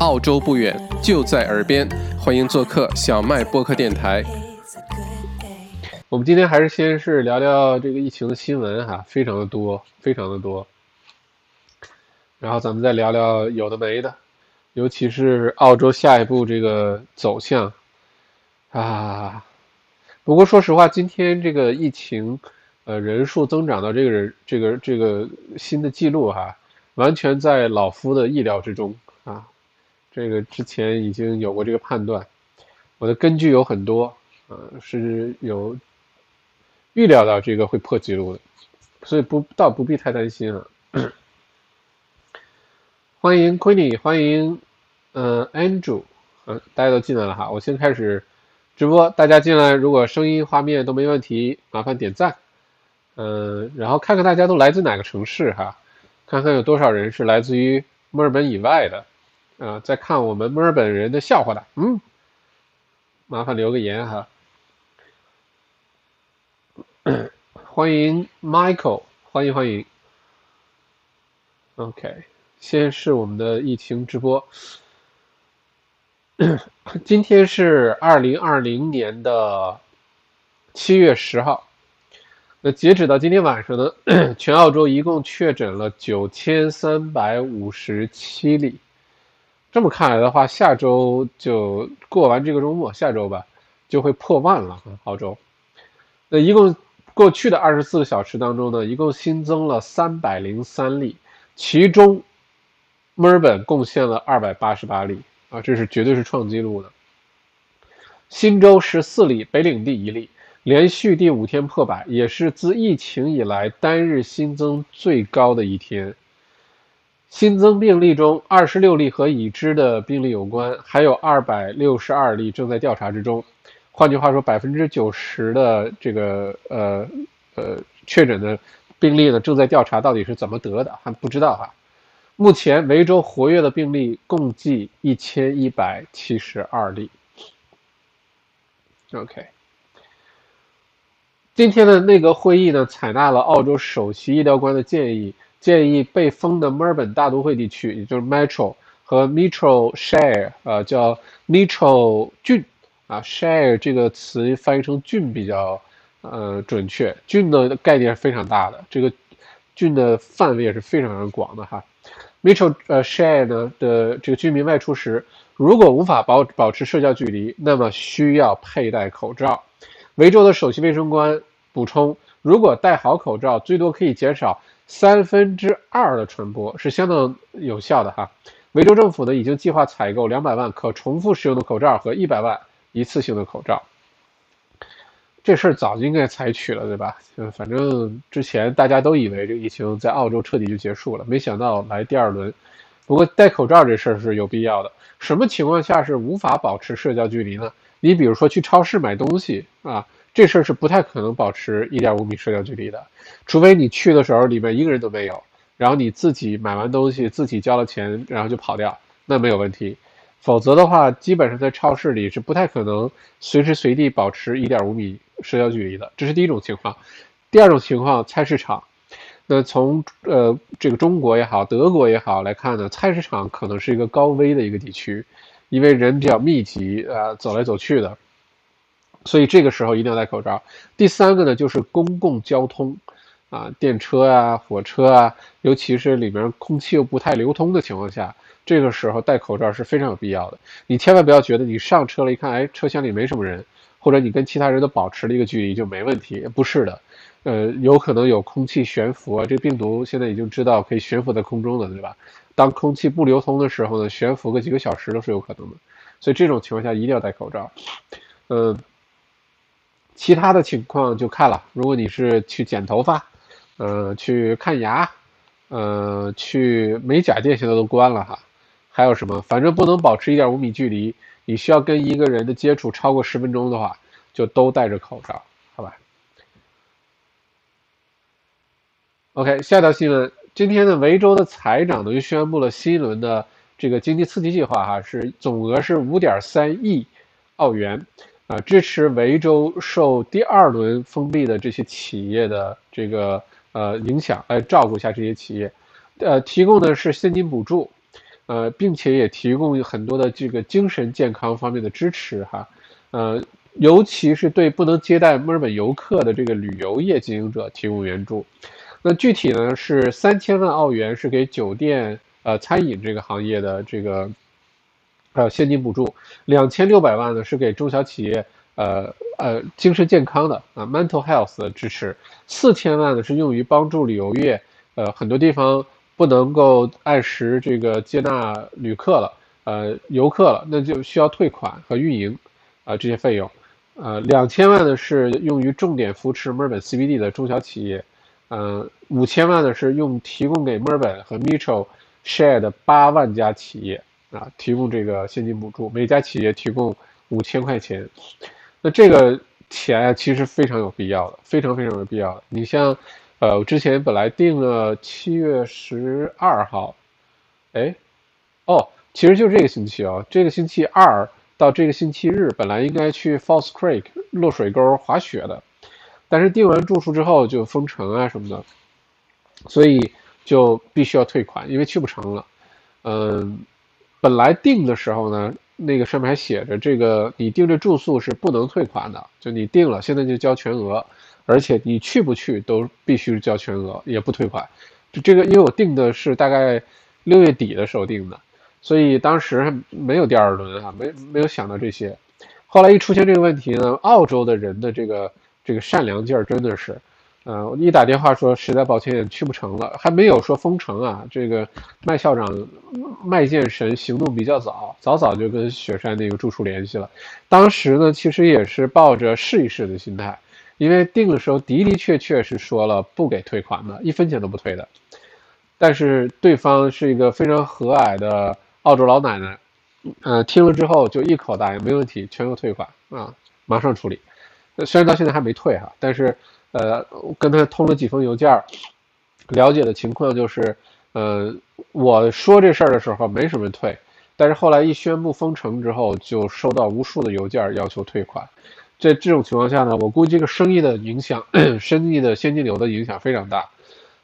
澳洲不远，就在耳边，欢迎做客小麦播客电台。我们今天还是先是聊聊这个疫情的新闻哈，非常的多，非常的多。然后咱们再聊聊有的没的，尤其是澳洲下一步这个走向啊。不过说实话，今天这个疫情，呃，人数增长到这个人这个这个新的记录哈，完全在老夫的意料之中啊。这个之前已经有过这个判断，我的根据有很多啊，是有。预料到这个会破纪录的，所以不倒不必太担心啊。欢迎 Queenie，欢迎嗯 Andrew，嗯大家都进来了哈。我先开始直播，大家进来如果声音画面都没问题，麻烦点赞。嗯，然后看看大家都来自哪个城市哈，看看有多少人是来自于墨尔本以外的啊，在看我们墨尔本人的笑话的，嗯，麻烦留个言哈。欢迎 Michael，欢迎欢迎。OK，先是我们的疫情直播。今天是二零二零年的七月十号。那截止到今天晚上呢，全澳洲一共确诊了九千三百五十七例。这么看来的话，下周就过完这个周末，下周吧就会破万了。澳洲，那一共。过去的二十四个小时当中呢，一共新增了三百零三例，其中墨尔本贡献了二百八十八例啊，这是绝对是创纪录的。新州十四例，北领地一例，连续第五天破百，也是自疫情以来单日新增最高的一天。新增病例中，二十六例和已知的病例有关，还有二百六十二例正在调查之中。换句话说，百分之九十的这个呃呃确诊的病例呢，正在调查到底是怎么得的，还不知道哈。目前维州活跃的病例共计一千一百七十二例。OK，今天的内阁会议呢，采纳了澳洲首席医疗官的建议，建议被封的墨尔本大都会地区，也就是 Metro 和 Metro Share，呃，叫 Metro 郡。啊，share 这个词翻译成郡比较，呃，准确。郡的概念是非常大的，这个郡的范围也是非常非常广的哈。Metro 呃 share 呢的这个居民外出时，如果无法保保持社交距离，那么需要佩戴口罩。维州的首席卫生官补充，如果戴好口罩，最多可以减少三分之二的传播，是相当有效的哈。维州政府呢已经计划采购两百万可重复使用的口罩和一百万。一次性的口罩，这事儿早就应该采取了，对吧？嗯，反正之前大家都以为这个疫情在澳洲彻底就结束了，没想到来第二轮。不过戴口罩这事儿是有必要的。什么情况下是无法保持社交距离呢？你比如说去超市买东西啊，这事儿是不太可能保持一点五米社交距离的，除非你去的时候里面一个人都没有，然后你自己买完东西自己交了钱，然后就跑掉，那没有问题。否则的话，基本上在超市里是不太可能随时随地保持一点五米社交距离的。这是第一种情况。第二种情况，菜市场。那从呃这个中国也好，德国也好来看呢，菜市场可能是一个高危的一个地区，因为人比较密集啊，走来走去的，所以这个时候一定要戴口罩。第三个呢，就是公共交通啊，电车啊，火车啊，尤其是里面空气又不太流通的情况下。这个时候戴口罩是非常有必要的。你千万不要觉得你上车了，一看，哎，车厢里没什么人，或者你跟其他人都保持了一个距离就没问题。不是的，呃，有可能有空气悬浮啊。这病毒现在已经知道可以悬浮在空中的，对吧？当空气不流通的时候呢，悬浮个几个小时都是有可能的。所以这种情况下一定要戴口罩。嗯，其他的情况就看了。如果你是去剪头发，呃，去看牙，呃，去美甲店，现在都关了哈。还有什么？反正不能保持一点五米距离。你需要跟一个人的接触超过十分钟的话，就都戴着口罩，好吧？OK，下条新闻。今天呢，维州的财长呢又宣布了新一轮的这个经济刺激计划，哈，是总额是五点三亿澳元，啊，支持维州受第二轮封闭的这些企业的这个呃影响，来照顾一下这些企业，呃，提供的是现金补助。呃，并且也提供很多的这个精神健康方面的支持哈，呃，尤其是对不能接待墨尔本游客的这个旅游业经营者提供援助。那具体呢是三千万澳元是给酒店呃餐饮这个行业的这个呃现金补助，两千六百万呢是给中小企业呃呃精神健康的啊 mental health 的支持，四千万呢是用于帮助旅游业呃很多地方。不能够按时这个接纳旅客了，呃，游客了，那就需要退款和运营，啊，这些费用，呃，两千万呢是用于重点扶持墨尔本 CBD 的中小企业，嗯，五千万呢是用提供给墨尔本和 Metro Share 的八万家企业啊，提供这个现金补助，每家企业提供五千块钱，那这个钱其实非常有必要的，非常非常有必要的，你像。呃，我之前本来定了七月十二号，哎，哦，其实就这个星期哦，这个星期二到这个星期日，本来应该去 Falls Creek 落水沟滑雪的，但是订完住宿之后就封城啊什么的，所以就必须要退款，因为去不成了。嗯，本来订的时候呢，那个上面还写着，这个你订这住宿是不能退款的，就你订了，现在就交全额。而且你去不去都必须交全额，也不退款。就这个，因为我定的是大概六月底的时候定的，所以当时没有第二轮啊，没没有想到这些。后来一出现这个问题呢，澳洲的人的这个这个善良劲儿真的是，呃，一打电话说实在抱歉去不成了，还没有说封城啊。这个麦校长麦剑神行动比较早，早早就跟雪山那个住处联系了。当时呢，其实也是抱着试一试的心态。因为定的时候的的确确是说了不给退款的，一分钱都不退的。但是对方是一个非常和蔼的澳洲老奶奶，呃，听了之后就一口答应，没问题，全额退款啊，马上处理。虽然到现在还没退哈，但是呃，跟他通了几封邮件，了解的情况就是，呃，我说这事儿的时候没什么退，但是后来一宣布封城之后，就收到无数的邮件要求退款。在这种情况下呢，我估计这个生意的影响，生意的现金流的影响非常大。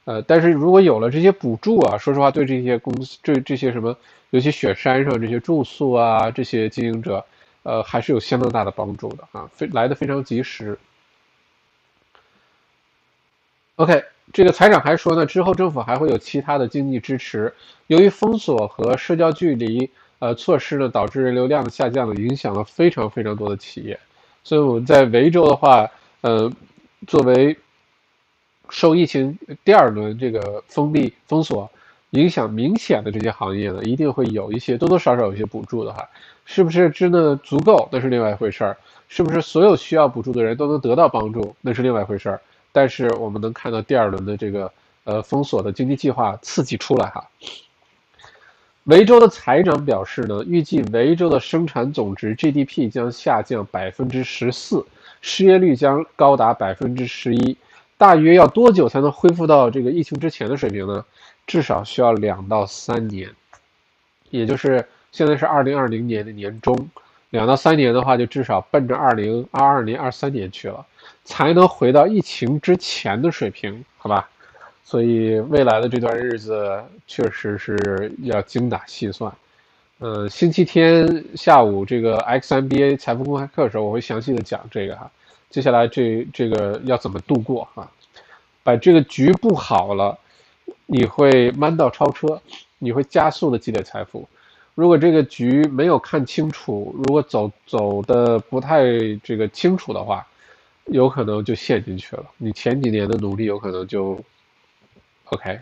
呃，但是如果有了这些补助啊，说实话，对这些公司，这这些什么，尤其雪山上这些住宿啊，这些经营者，呃，还是有相当大的帮助的啊，非来的非常及时。OK，这个财长还说呢，之后政府还会有其他的经济支持。由于封锁和社交距离呃措施呢，导致人流量的下降呢，影响了非常非常多的企业。所以我们在维州的话，呃，作为受疫情第二轮这个封闭封锁影响明显的这些行业呢，一定会有一些多多少少有一些补助的哈，是不是真的足够那是另外一回事儿，是不是所有需要补助的人都能得到帮助那是另外一回事儿，但是我们能看到第二轮的这个呃封锁的经济计划刺激出来哈。维州的财长表示呢，预计维州的生产总值 GDP 将下降百分之十四，失业率将高达百分之十一。大约要多久才能恢复到这个疫情之前的水平呢？至少需要两到三年，也就是现在是二零二零年的年中，两到三年的话，就至少奔着二零二二年、二三年去了，才能回到疫情之前的水平，好吧？所以未来的这段日子确实是要精打细算。呃，星期天下午这个 XMBA 财富公开课的时候，我会详细的讲这个哈。接下来这这个要怎么度过哈？把这个局布好了，你会弯道超车，你会加速的积累财富。如果这个局没有看清楚，如果走走的不太这个清楚的话，有可能就陷进去了。你前几年的努力有可能就。OK，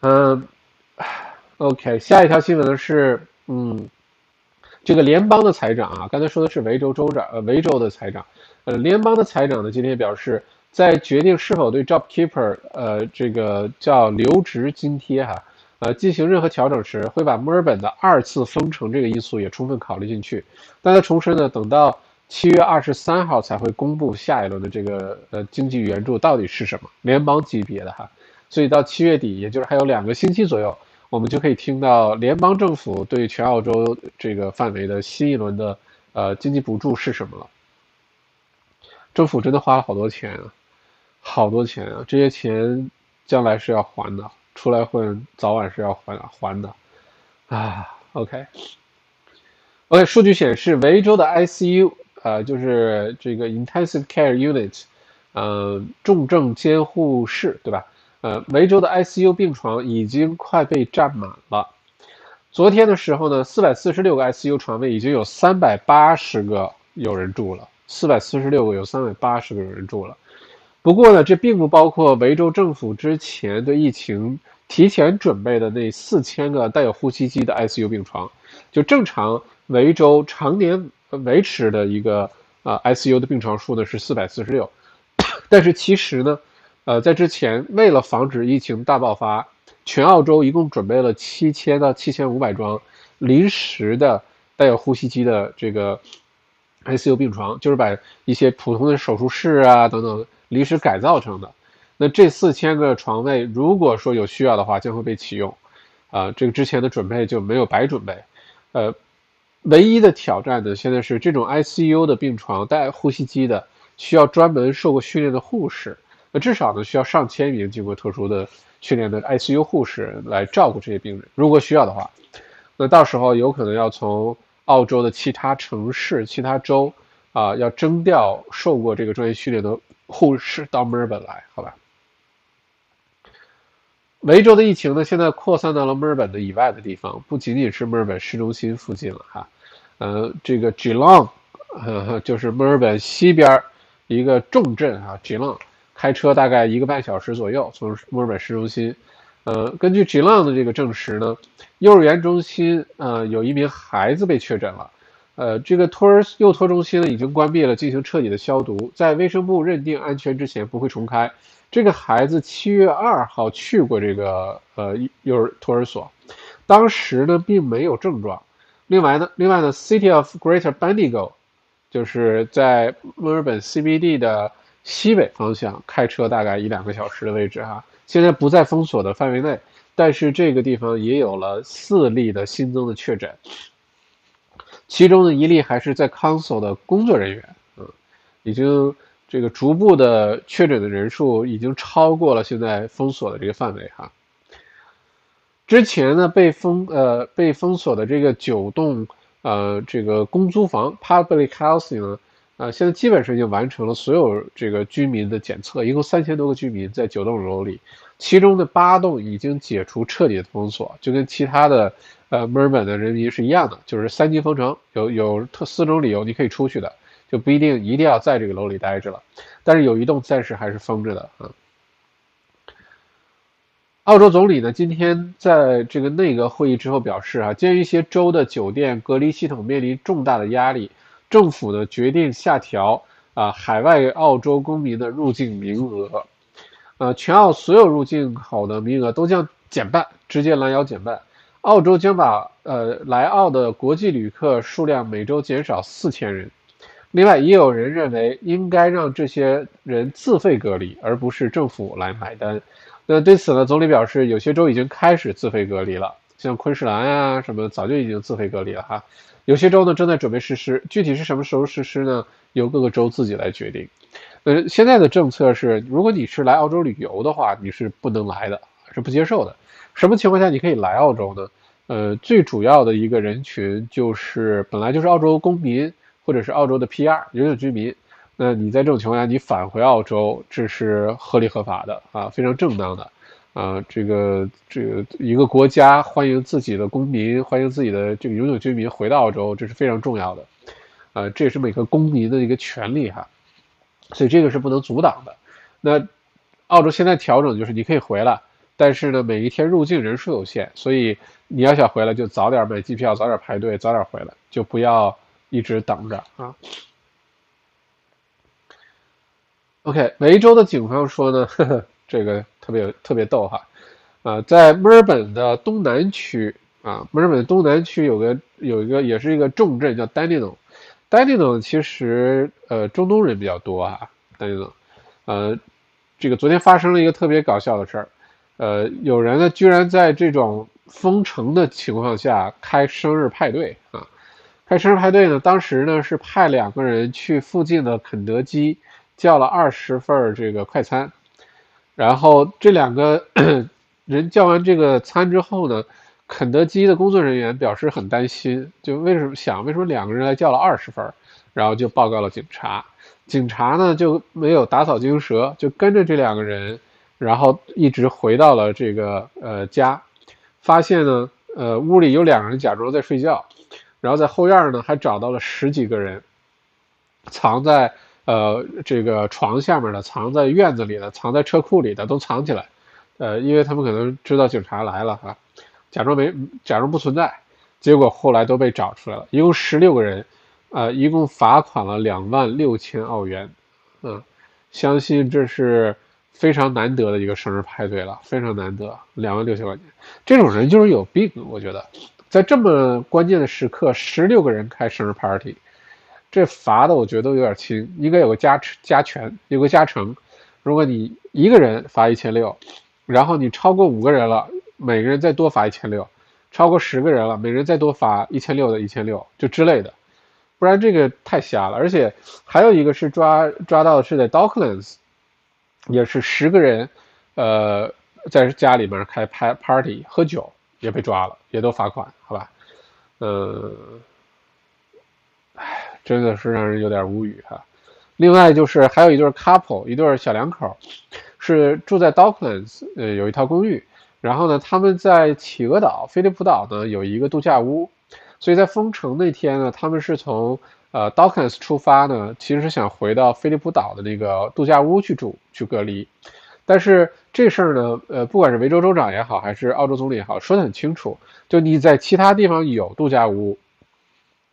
嗯，OK，下一条新闻呢是，嗯，这个联邦的财长啊，刚才说的是维州州长，呃，维州的财长，呃，联邦的财长呢今天表示，在决定是否对 JobKeeper，呃，这个叫留职津贴哈，呃，进行任何调整时，会把墨尔本的二次封城这个因素也充分考虑进去。但他重申呢，等到。七月二十三号才会公布下一轮的这个呃经济援助到底是什么联邦级别的哈，所以到七月底，也就是还有两个星期左右，我们就可以听到联邦政府对全澳洲这个范围的新一轮的呃经济补助是什么了。政府真的花了好多钱啊，好多钱啊，这些钱将来是要还的出来混，早晚是要还还的啊。OK，OK，数据显示，维州的 ICU 呃，就是这个 Intensive Care Unit，嗯，重症监护室，对吧？呃，维州的 ICU 病床已经快被占满了。昨天的时候呢，四百四十六个 ICU 床位已经有三百八十个有人住了。四百四十六个有三百八十个人住了。不过呢，这并不包括维州政府之前对疫情提前准备的那四千个带有呼吸机的 ICU 病床。就正常维州常年维持的一个啊 ICU 的病床数呢是四百四十六。但是其实呢。呃，在之前，为了防止疫情大爆发，全澳洲一共准备了七千到七千五百张临时的带有呼吸机的这个 ICU 病床，就是把一些普通的手术室啊等等临时改造成的。那这四千个床位，如果说有需要的话，将会被启用。啊，这个之前的准备就没有白准备。呃，唯一的挑战呢，现在是这种 ICU 的病床带呼吸机的，需要专门受过训练的护士。那至少呢，需要上千名经过特殊的训练的 ICU 护士来照顾这些病人。如果需要的话，那到时候有可能要从澳洲的其他城市、其他州啊，要征调受过这个专业训练的护士到墨尔本来，好吧？维州的疫情呢，现在扩散到了墨尔本的以外的地方，不仅仅是墨尔本市中心附近了哈。呃，这个 Geelong，就是墨尔本西边一个重镇啊，Geelong。开车大概一个半小时左右，从墨尔本市中心。呃，根据 Geelong 的这个证实呢，幼儿园中心呃有一名孩子被确诊了。呃，这个托儿幼托中心呢已经关闭了，进行彻底的消毒，在卫生部认定安全之前不会重开。这个孩子七月二号去过这个呃幼儿托儿所，当时呢并没有症状。另外呢，另外呢，City of Greater Bendigo 就是在墨尔本 CBD 的。西北方向开车大概一两个小时的位置哈，现在不在封锁的范围内，但是这个地方也有了四例的新增的确诊，其中的一例还是在 Council 的工作人员，嗯，已经这个逐步的确诊的人数已经超过了现在封锁的这个范围哈。之前呢被封呃被封锁的这个九栋呃这个公租房 Public Housing 呢。啊，现在基本上已经完成了所有这个居民的检测，一共三千多个居民在九栋楼里，其中的八栋已经解除彻底的封锁，就跟其他的呃墨尔本的人民是一样的，就是三级封城，有有特四种理由你可以出去的，就不一定一定要在这个楼里待着了。但是有一栋暂时还是封着的啊。澳洲总理呢今天在这个内阁会议之后表示啊，鉴于一些州的酒店隔离系统面临重大的压力。政府呢决定下调啊海外澳洲公民的入境名额，呃，全澳所有入境口的名额都将减半，直接拦腰减半。澳洲将把呃来澳的国际旅客数量每周减少四千人。另外，也有人认为应该让这些人自费隔离，而不是政府来买单。那对此呢，总理表示，有些州已经开始自费隔离了，像昆士兰呀什么，早就已经自费隔离了哈。有些州呢正在准备实施，具体是什么时候实施呢？由各个州自己来决定。呃，现在的政策是，如果你是来澳洲旅游的话，你是不能来的，是不接受的。什么情况下你可以来澳洲呢？呃，最主要的一个人群就是本来就是澳洲公民或者是澳洲的 PR 永久居民。那你在这种情况下你返回澳洲，这是合理合法的啊，非常正当的。啊，这个这个一个国家欢迎自己的公民，欢迎自己的这个永久居民回到澳洲，这是非常重要的。啊，这也是每个公民的一个权利哈，所以这个是不能阻挡的。那澳洲现在调整就是你可以回来，但是呢，每一天入境人数有限，所以你要想回来就早点买机票，早点排队，早点回来，就不要一直等着啊。OK，维州的警方说呢，呵呵这个。特别有特别逗哈，啊，在墨尔本的东南区啊，墨尔本东南区有个有一个也是一个重镇叫丹尼诺，丹尼诺其实呃中东人比较多啊，丹尼诺，呃，这个昨天发生了一个特别搞笑的事儿，呃，有人呢居然在这种封城的情况下开生日派对啊，开生日派对呢，当时呢是派两个人去附近的肯德基叫了二十份这个快餐。然后这两个 人叫完这个餐之后呢，肯德基的工作人员表示很担心，就为什么想为什么两个人来叫了二十份，然后就报告了警察。警察呢就没有打草惊蛇，就跟着这两个人，然后一直回到了这个呃家，发现呢呃屋里有两个人假装在睡觉，然后在后院呢还找到了十几个人，藏在呃这个床下面的，藏在院子里的，藏在车库里的都藏起来，呃因为他们可能知道警察来了哈，假装没假装不存在，结果后来都被找出来了，一共十六个人。呃，一共罚款了两万六千澳元，嗯，相信这是非常难得的一个生日派对了，非常难得，两万六千块钱，这种人就是有病，我觉得，在这么关键的时刻，十六个人开生日 party，这罚的我觉得都有点轻，应该有个加加权，有个加成，如果你一个人罚一千六，然后你超过五个人了，每个人再多罚一千六，超过十个人了，每人再多罚一千六的一千六，就之类的。不然这个太瞎了，而且还有一个是抓抓到的是在 Docklands，也是十个人，呃，在家里面开派 party 喝酒也被抓了，也都罚款，好吧？呃，唉，真的是让人有点无语哈。另外就是还有一对 couple，一对小两口，是住在 Docklands，呃，有一套公寓，然后呢，他们在企鹅岛、菲利普岛呢有一个度假屋。所以在封城那天呢，他们是从呃 Dawkins 出发呢，其实是想回到菲利普岛的那个度假屋去住去隔离，但是这事儿呢，呃，不管是维州州长也好，还是澳洲总理也好，说得很清楚，就你在其他地方有度假屋，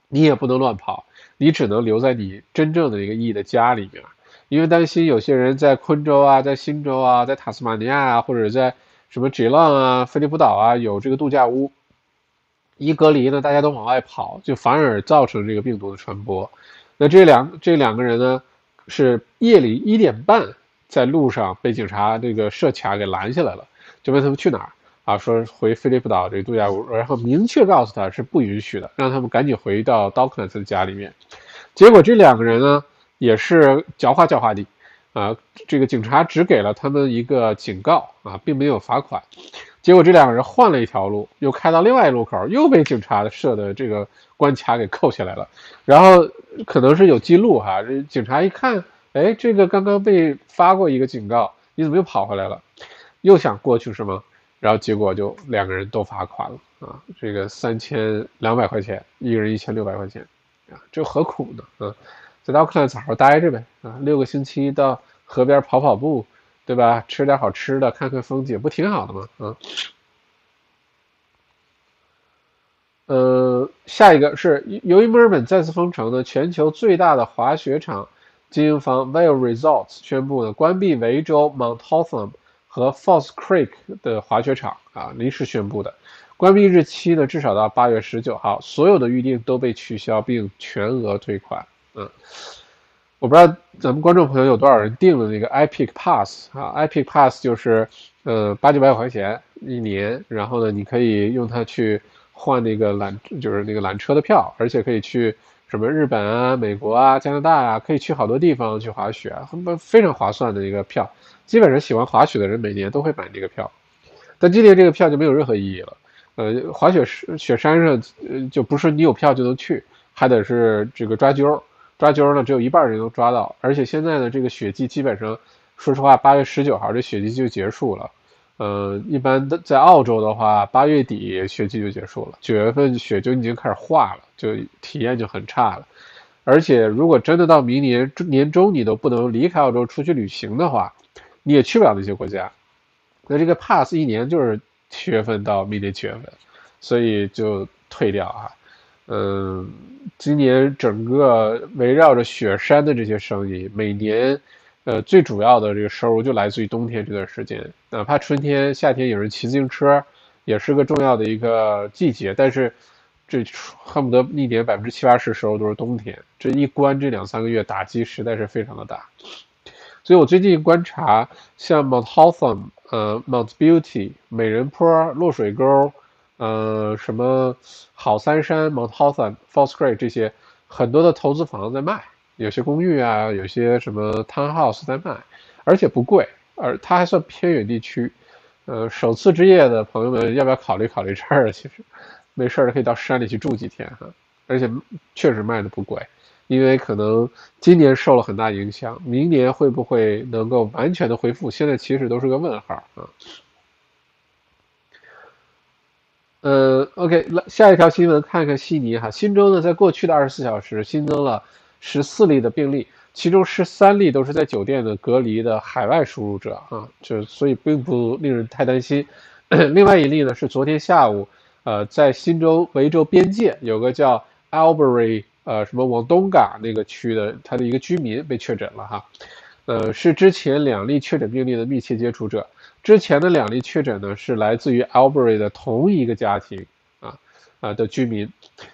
你也不能乱跑，你只能留在你真正的一个意义的家里面，因为担心有些人在昆州啊，在新州啊，在塔斯马尼亚啊，或者在什么 G 浪啊、菲利普岛啊有这个度假屋。一隔离呢，大家都往外跑，就反而造成这个病毒的传播。那这两这两个人呢，是夜里一点半在路上被警察这个设卡给拦下来了，就问他们去哪儿啊？说回菲利普岛这个度假屋，然后明确告诉他是不允许的，让他们赶紧回到 d o c k n s 的家里面。结果这两个人呢，也是狡猾狡猾的啊，这个警察只给了他们一个警告啊，并没有罚款。结果这两个人换了一条路，又开到另外一路口，又被警察设的这个关卡给扣下来了。然后可能是有记录哈，这警察一看，哎，这个刚刚被发过一个警告，你怎么又跑回来了？又想过去是吗？然后结果就两个人都罚款了啊，这个三千两百块钱，一个人一千六百块钱啊，这何苦呢？啊，在奥克兰好好待着呗啊，六个星期到河边跑跑步。对吧？吃点好吃的，看看风景，不挺好的吗？啊，呃，下一个是由于墨尔本再次封城呢，全球最大的滑雪场经营方 Vail Resorts 宣布呢关闭维州 Mount Hotham 和 Falls Creek 的滑雪场啊，临时宣布的，关闭日期呢至少到八月十九号，所有的预定都被取消并全额退款。嗯。我不知道咱们观众朋友有多少人订了那个 Epic Pass 啊？Epic Pass 就是呃八九百块钱一年，然后呢，你可以用它去换那个缆，就是那个缆车的票，而且可以去什么日本啊、美国啊、加拿大啊，可以去好多地方去滑雪，很非常划算的一个票。基本上喜欢滑雪的人每年都会买这个票，但今年这个票就没有任何意义了。呃，滑雪雪山上呃就不是你有票就能去，还得是这个抓阄。抓阄呢，只有一半人能抓到，而且现在呢，这个雪季基本上，说实话，八月十九号这雪季就结束了。呃，一般的在澳洲的话，八月底雪季就结束了，九月份雪就已经开始化了，就体验就很差了。而且如果真的到明年年中你都不能离开澳洲出去旅行的话，你也去不了那些国家。那这个 pass 一年就是七月份到明年七月份，所以就退掉啊。嗯，今年整个围绕着雪山的这些生意，每年，呃，最主要的这个收入就来自于冬天这段时间。哪怕春天、夏天有人骑自行车，也是个重要的一个季节。但是，这恨不得一年百分之七八十收入都是冬天。这一关这两三个月打击实在是非常的大。所以我最近观察，像 Mount Hotham、呃 Mount Beauty、美人坡、落水沟。呃，什么好三山、Mount Hotham、Falls Creek 这些很多的投资房在卖，有些公寓啊，有些什么 townhouse 在卖，而且不贵，而它还算偏远地区，呃，首次置业的朋友们，要不要考虑考虑这儿？其实没事儿可以到山里去住几天哈，而且确实卖的不贵。因为可能今年受了很大影响，明年会不会能够完全的恢复？现在其实都是个问号啊。呃，OK，来下一条新闻，看看悉尼哈，新州呢，在过去的二十四小时新增了十四例的病例，其中十三例都是在酒店的隔离的海外输入者啊，就所以并不令人太担心。另外一例呢是昨天下午，呃，在新州维州边界有个叫 Albury。呃，什么往东港那个区的，他的一个居民被确诊了哈，呃，是之前两例确诊病例的密切接触者。之前的两例确诊呢，是来自于 Albury 的同一个家庭啊啊的居民。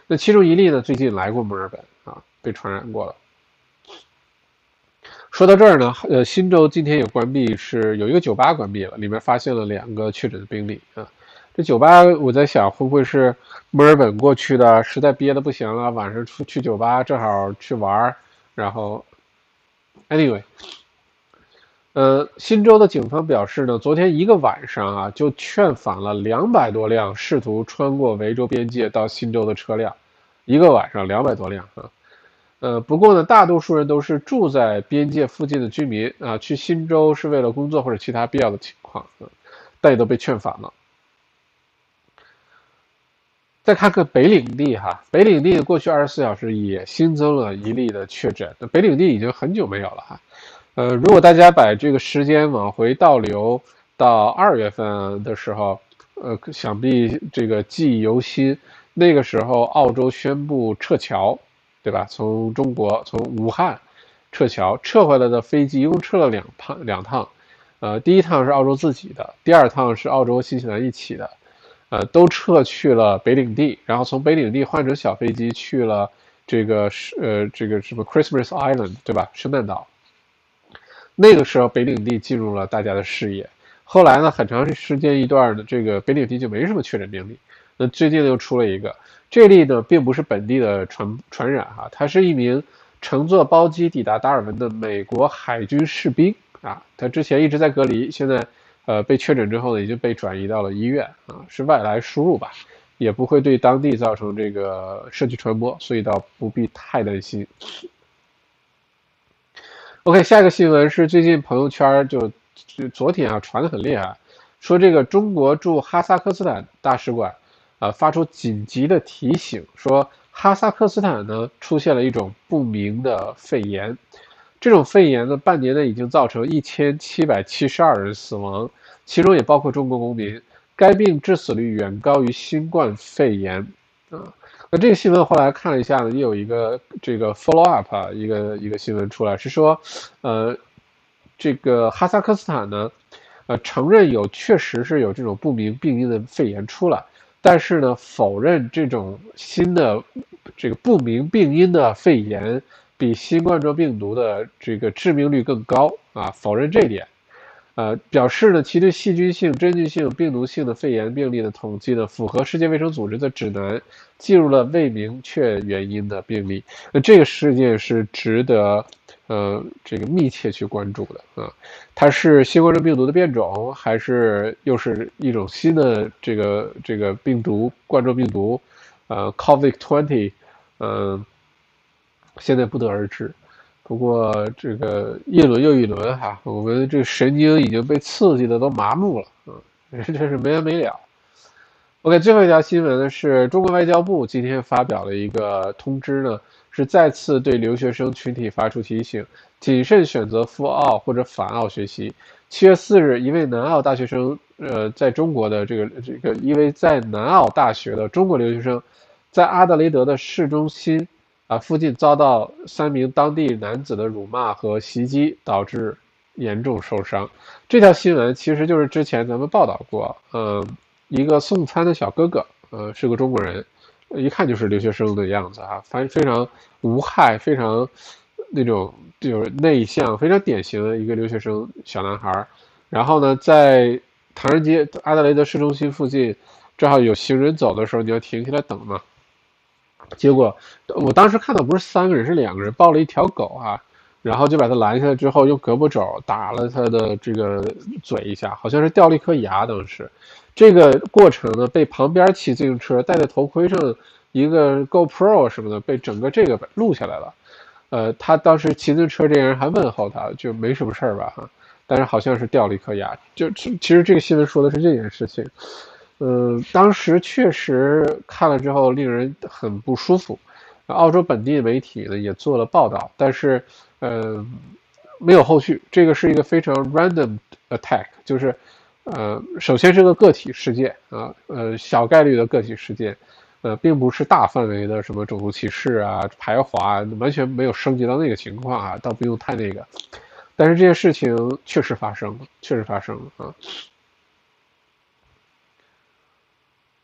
那其中一例呢，最近来过墨尔本啊，被传染过了。说到这儿呢，呃，新州今天也关闭，是有一个酒吧关闭了，里面发现了两个确诊的病例啊。这酒吧，我在想会不会是墨尔本过去的，实在憋得不行了，晚上出去酒吧正好去玩儿，然后，anyway，呃，新州的警方表示呢，昨天一个晚上啊，就劝返了两百多辆试图穿过维州边界到新州的车辆，一个晚上两百多辆啊，呃，不过呢，大多数人都是住在边界附近的居民啊，去新州是为了工作或者其他必要的情况，但也都被劝返了。再看看北领地哈，北领地过去二十四小时也新增了一例的确诊。那北领地已经很久没有了哈，呃，如果大家把这个时间往回倒流到二月份的时候，呃，想必这个记忆犹新。那个时候，澳洲宣布撤侨，对吧？从中国从武汉撤侨，撤回来的飞机一共撤了两趟，两趟，呃，第一趟是澳洲自己的，第二趟是澳洲新西兰一起的。呃，都撤去了北领地，然后从北领地换成小飞机去了这个是呃这个什么 Christmas Island 对吧？圣诞岛。那个时候北领地进入了大家的视野。后来呢，很长时间一段的这个北领地就没什么确诊病例。那最近又出了一个，这例呢并不是本地的传传染哈，他是一名乘坐包机抵达达尔文的美国海军士兵啊，他之前一直在隔离，现在。呃，被确诊之后呢，已经被转移到了医院啊，是外来输入吧，也不会对当地造成这个社区传播，所以倒不必太担心。OK，下一个新闻是最近朋友圈就就昨天啊传的很厉害，说这个中国驻哈萨克斯坦大使馆啊发出紧急的提醒，说哈萨克斯坦呢出现了一种不明的肺炎。这种肺炎呢，半年内已经造成一千七百七十二人死亡，其中也包括中国公民。该病致死率远高于新冠肺炎啊。那这个新闻后来看了一下呢，也有一个这个 follow up 啊，一个一个新闻出来是说，呃，这个哈萨克斯坦呢，呃，承认有确实是有这种不明病因的肺炎出来，但是呢，否认这种新的这个不明病因的肺炎。比新冠状病毒的这个致命率更高啊！否认这一点，呃，表示呢，其对细菌性、真菌性、病毒性的肺炎病例的统计呢，符合世界卫生组织的指南，记录了未明确原因的病例。那这个事件是值得，呃，这个密切去关注的啊！它是新冠状病毒的变种，还是又是一种新的这个这个病毒冠状病毒？呃，COVID twenty，嗯。现在不得而知，不过这个一轮又一轮哈，我们这个神经已经被刺激的都麻木了，嗯，真是没完没了。OK，最后一条新闻呢是中国外交部今天发表了一个通知呢，是再次对留学生群体发出提醒，谨慎选择赴澳或者返澳学习。七月四日，一位南澳大学生，呃，在中国的这个这个一位在南澳大学的中国留学生，在阿德雷德的市中心。啊，附近遭到三名当地男子的辱骂和袭击，导致严重受伤。这条新闻其实就是之前咱们报道过，嗯，一个送餐的小哥哥，呃，是个中国人，一看就是留学生的样子啊，反非常无害，非常那种就是内向，非常典型的一个留学生小男孩。然后呢，在唐人街阿德雷德市中心附近，正好有行人走的时候，你要停下来等嘛。结果，我当时看到不是三个人，是两个人抱了一条狗啊。然后就把他拦下来之后，用胳膊肘打了他的这个嘴一下，好像是掉了一颗牙。当时这个过程呢，被旁边骑自行车戴在头盔上一个 GoPro 什么的，被整个这个录下来了。呃，他当时骑自行车这人还问候他，就没什么事儿吧哈，但是好像是掉了一颗牙。就其实这个新闻说的是这件事情。嗯，当时确实看了之后令人很不舒服。澳洲本地媒体呢也做了报道，但是呃没有后续。这个是一个非常 random attack，就是呃首先是个个体事件啊，呃小概率的个体事件，呃并不是大范围的什么种族歧视啊、排华，完全没有升级到那个情况啊，倒不用太那个。但是这件事情确实发生了，确实发生了啊。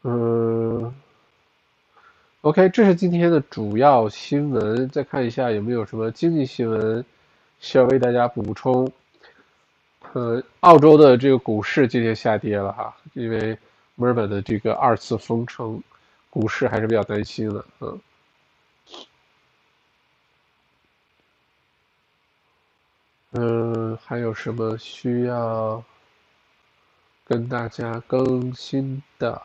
嗯，OK，这是今天的主要新闻。再看一下有没有什么经济新闻需要为大家补充。呃，澳洲的这个股市今天下跌了哈，因为墨尔本的这个二次封城，股市还是比较担心的。嗯，嗯，还有什么需要跟大家更新的？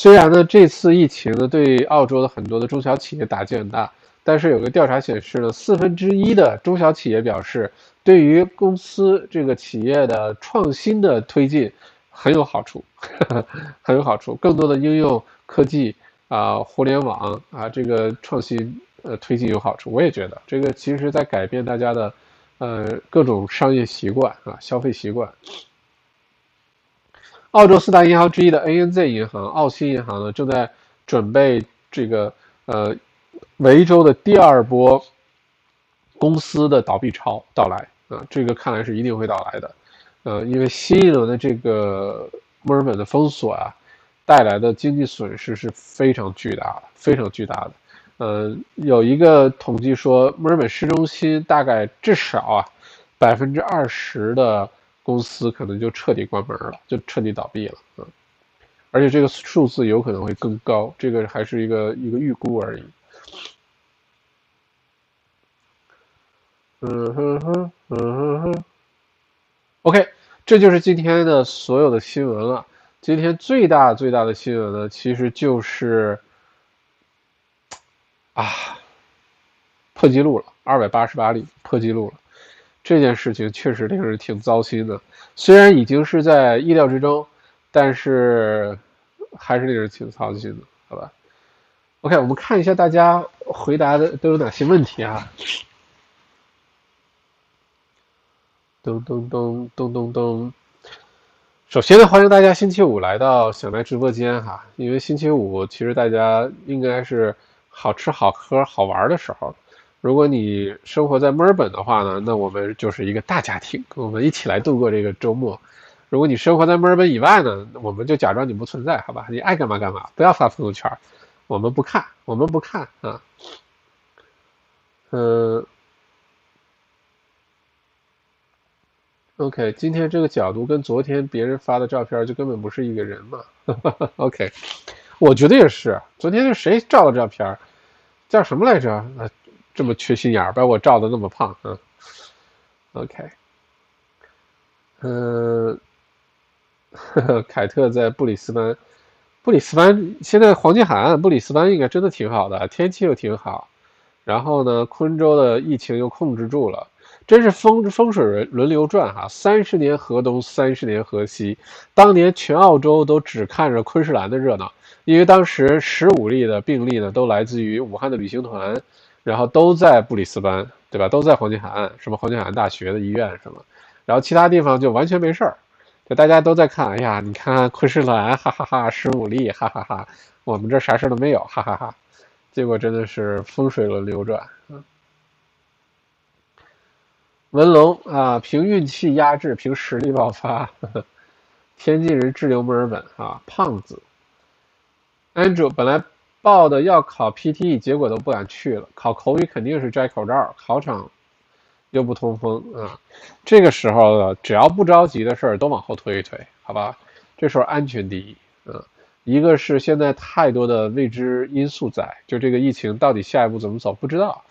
虽然呢，这次疫情呢对澳洲的很多的中小企业打击很大，但是有个调查显示呢，四分之一的中小企业表示，对于公司这个企业的创新的推进很有好处，很有好处，更多的应用科技啊，互联网啊，这个创新呃推进有好处。我也觉得这个其实在改变大家的呃各种商业习惯啊，消费习惯。澳洲四大银行之一的 ANZ 银行、澳新银行呢，正在准备这个呃维州的第二波公司的倒闭潮到来啊，这个看来是一定会到来的，呃，因为新一轮的这个墨尔本的封锁啊，带来的经济损失是非常巨大的，非常巨大的。呃，有一个统计说，墨尔本市中心大概至少啊百分之二十的。公司可能就彻底关门了，就彻底倒闭了，嗯，而且这个数字有可能会更高，这个还是一个一个预估而已。嗯哼哼，嗯哼哼，OK，这就是今天的所有的新闻了。今天最大最大的新闻呢，其实就是啊，破纪录了，二百八十八例破纪录了。这件事情确实令人挺糟心的，虽然已经是在意料之中，但是还是令人挺操心的，好吧？OK，我们看一下大家回答的都有哪些问题啊？咚咚咚咚咚咚。首先呢，欢迎大家星期五来到小麦直播间哈，因为星期五其实大家应该是好吃好喝好玩的时候。如果你生活在墨尔本的话呢，那我们就是一个大家庭，我们一起来度过这个周末。如果你生活在墨尔本以外呢，我们就假装你不存在，好吧？你爱干嘛干嘛，不要发朋友圈，我们不看，我们不看啊。嗯，OK，今天这个角度跟昨天别人发的照片就根本不是一个人嘛。OK，我觉得也是，昨天是谁照的照片？叫什么来着？啊？这么缺心眼儿，把我照的那么胖啊？OK，嗯，凯特在布里斯班，布里斯班现在黄金海岸，布里斯班应该真的挺好的，天气又挺好。然后呢，昆州的疫情又控制住了，真是风风水轮轮流转哈。三十年河东，三十年河西，当年全澳洲都只看着昆士兰的热闹，因为当时十五例的病例呢，都来自于武汉的旅行团。然后都在布里斯班，对吧？都在黄金海岸，什么黄金海岸大学的医院什么，然后其他地方就完全没事儿，就大家都在看。哎呀，你看昆士兰，哈哈哈，十五例，哈哈哈，我们这啥事儿都没有，哈哈哈。结果真的是风水轮流转。文龙啊，凭运气压制，凭实力爆发。天津人滞留墨尔本啊，胖子。Andrew 本来。报的要考 PTE，结果都不敢去了。考口语肯定是摘口罩，考场又不通风啊。这个时候呢，只要不着急的事儿都往后推一推，好吧？这时候安全第一啊。一个是现在太多的未知因素在，就这个疫情到底下一步怎么走不知道。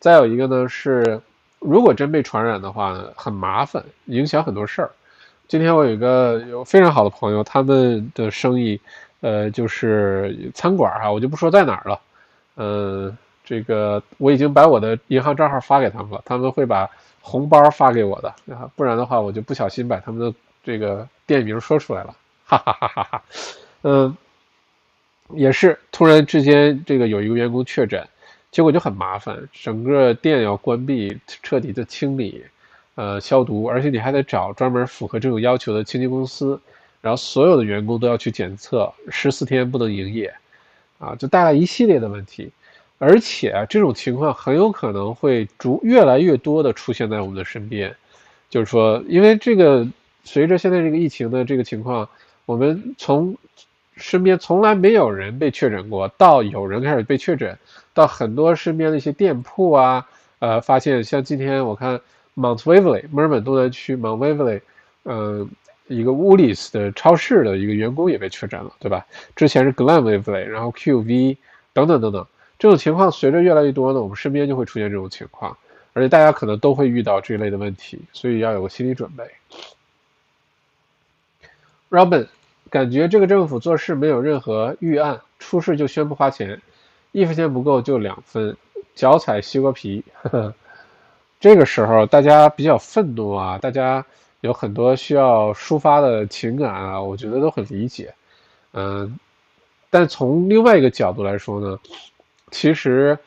再有一个呢是，如果真被传染的话，很麻烦，影响很多事儿。今天我有一个有非常好的朋友，他们的生意，呃，就是餐馆哈，我就不说在哪儿了。嗯，这个我已经把我的银行账号发给他们了，他们会把红包发给我的啊，不然的话我就不小心把他们的这个店名说出来了，哈哈哈哈哈。嗯，也是突然之间这个有一个员工确诊，结果就很麻烦，整个店要关闭，彻底的清理。呃，消毒，而且你还得找专门符合这种要求的清洁公司，然后所有的员工都要去检测，十四天不能营业，啊，就带来一系列的问题，而且这种情况很有可能会逐越来越多的出现在我们的身边，就是说，因为这个随着现在这个疫情的这个情况，我们从身边从来没有人被确诊过，到有人开始被确诊，到很多身边的一些店铺啊，呃，发现像今天我看。Mount Waverly，墨尔本东南区 Mount Waverly，嗯，一个 Woolies 的超市的一个员工也被确诊了，对吧？之前是 Glen w a v e l y 然后 QV 等等等等，这种情况随着越来越多呢，我们身边就会出现这种情况，而且大家可能都会遇到这一类的问题，所以要有个心理准备。Robin，感觉这个政府做事没有任何预案，出事就宣布花钱，一分钱不够就两分，脚踩西瓜皮。呵 呵这个时候大家比较愤怒啊，大家有很多需要抒发的情感啊，我觉得都很理解，嗯，但从另外一个角度来说呢，其实，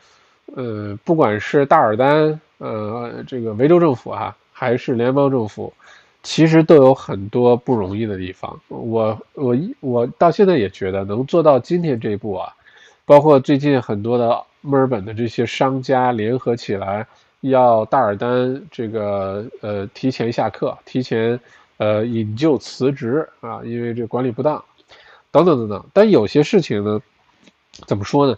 呃，不管是大尔丹，呃，这个维州政府啊，还是联邦政府，其实都有很多不容易的地方。我我我到现在也觉得能做到今天这一步啊，包括最近很多的墨尔本的这些商家联合起来。要大尔丹这个呃提前下课，提前呃引咎辞职啊，因为这管理不当，等等等等。但有些事情呢，怎么说呢？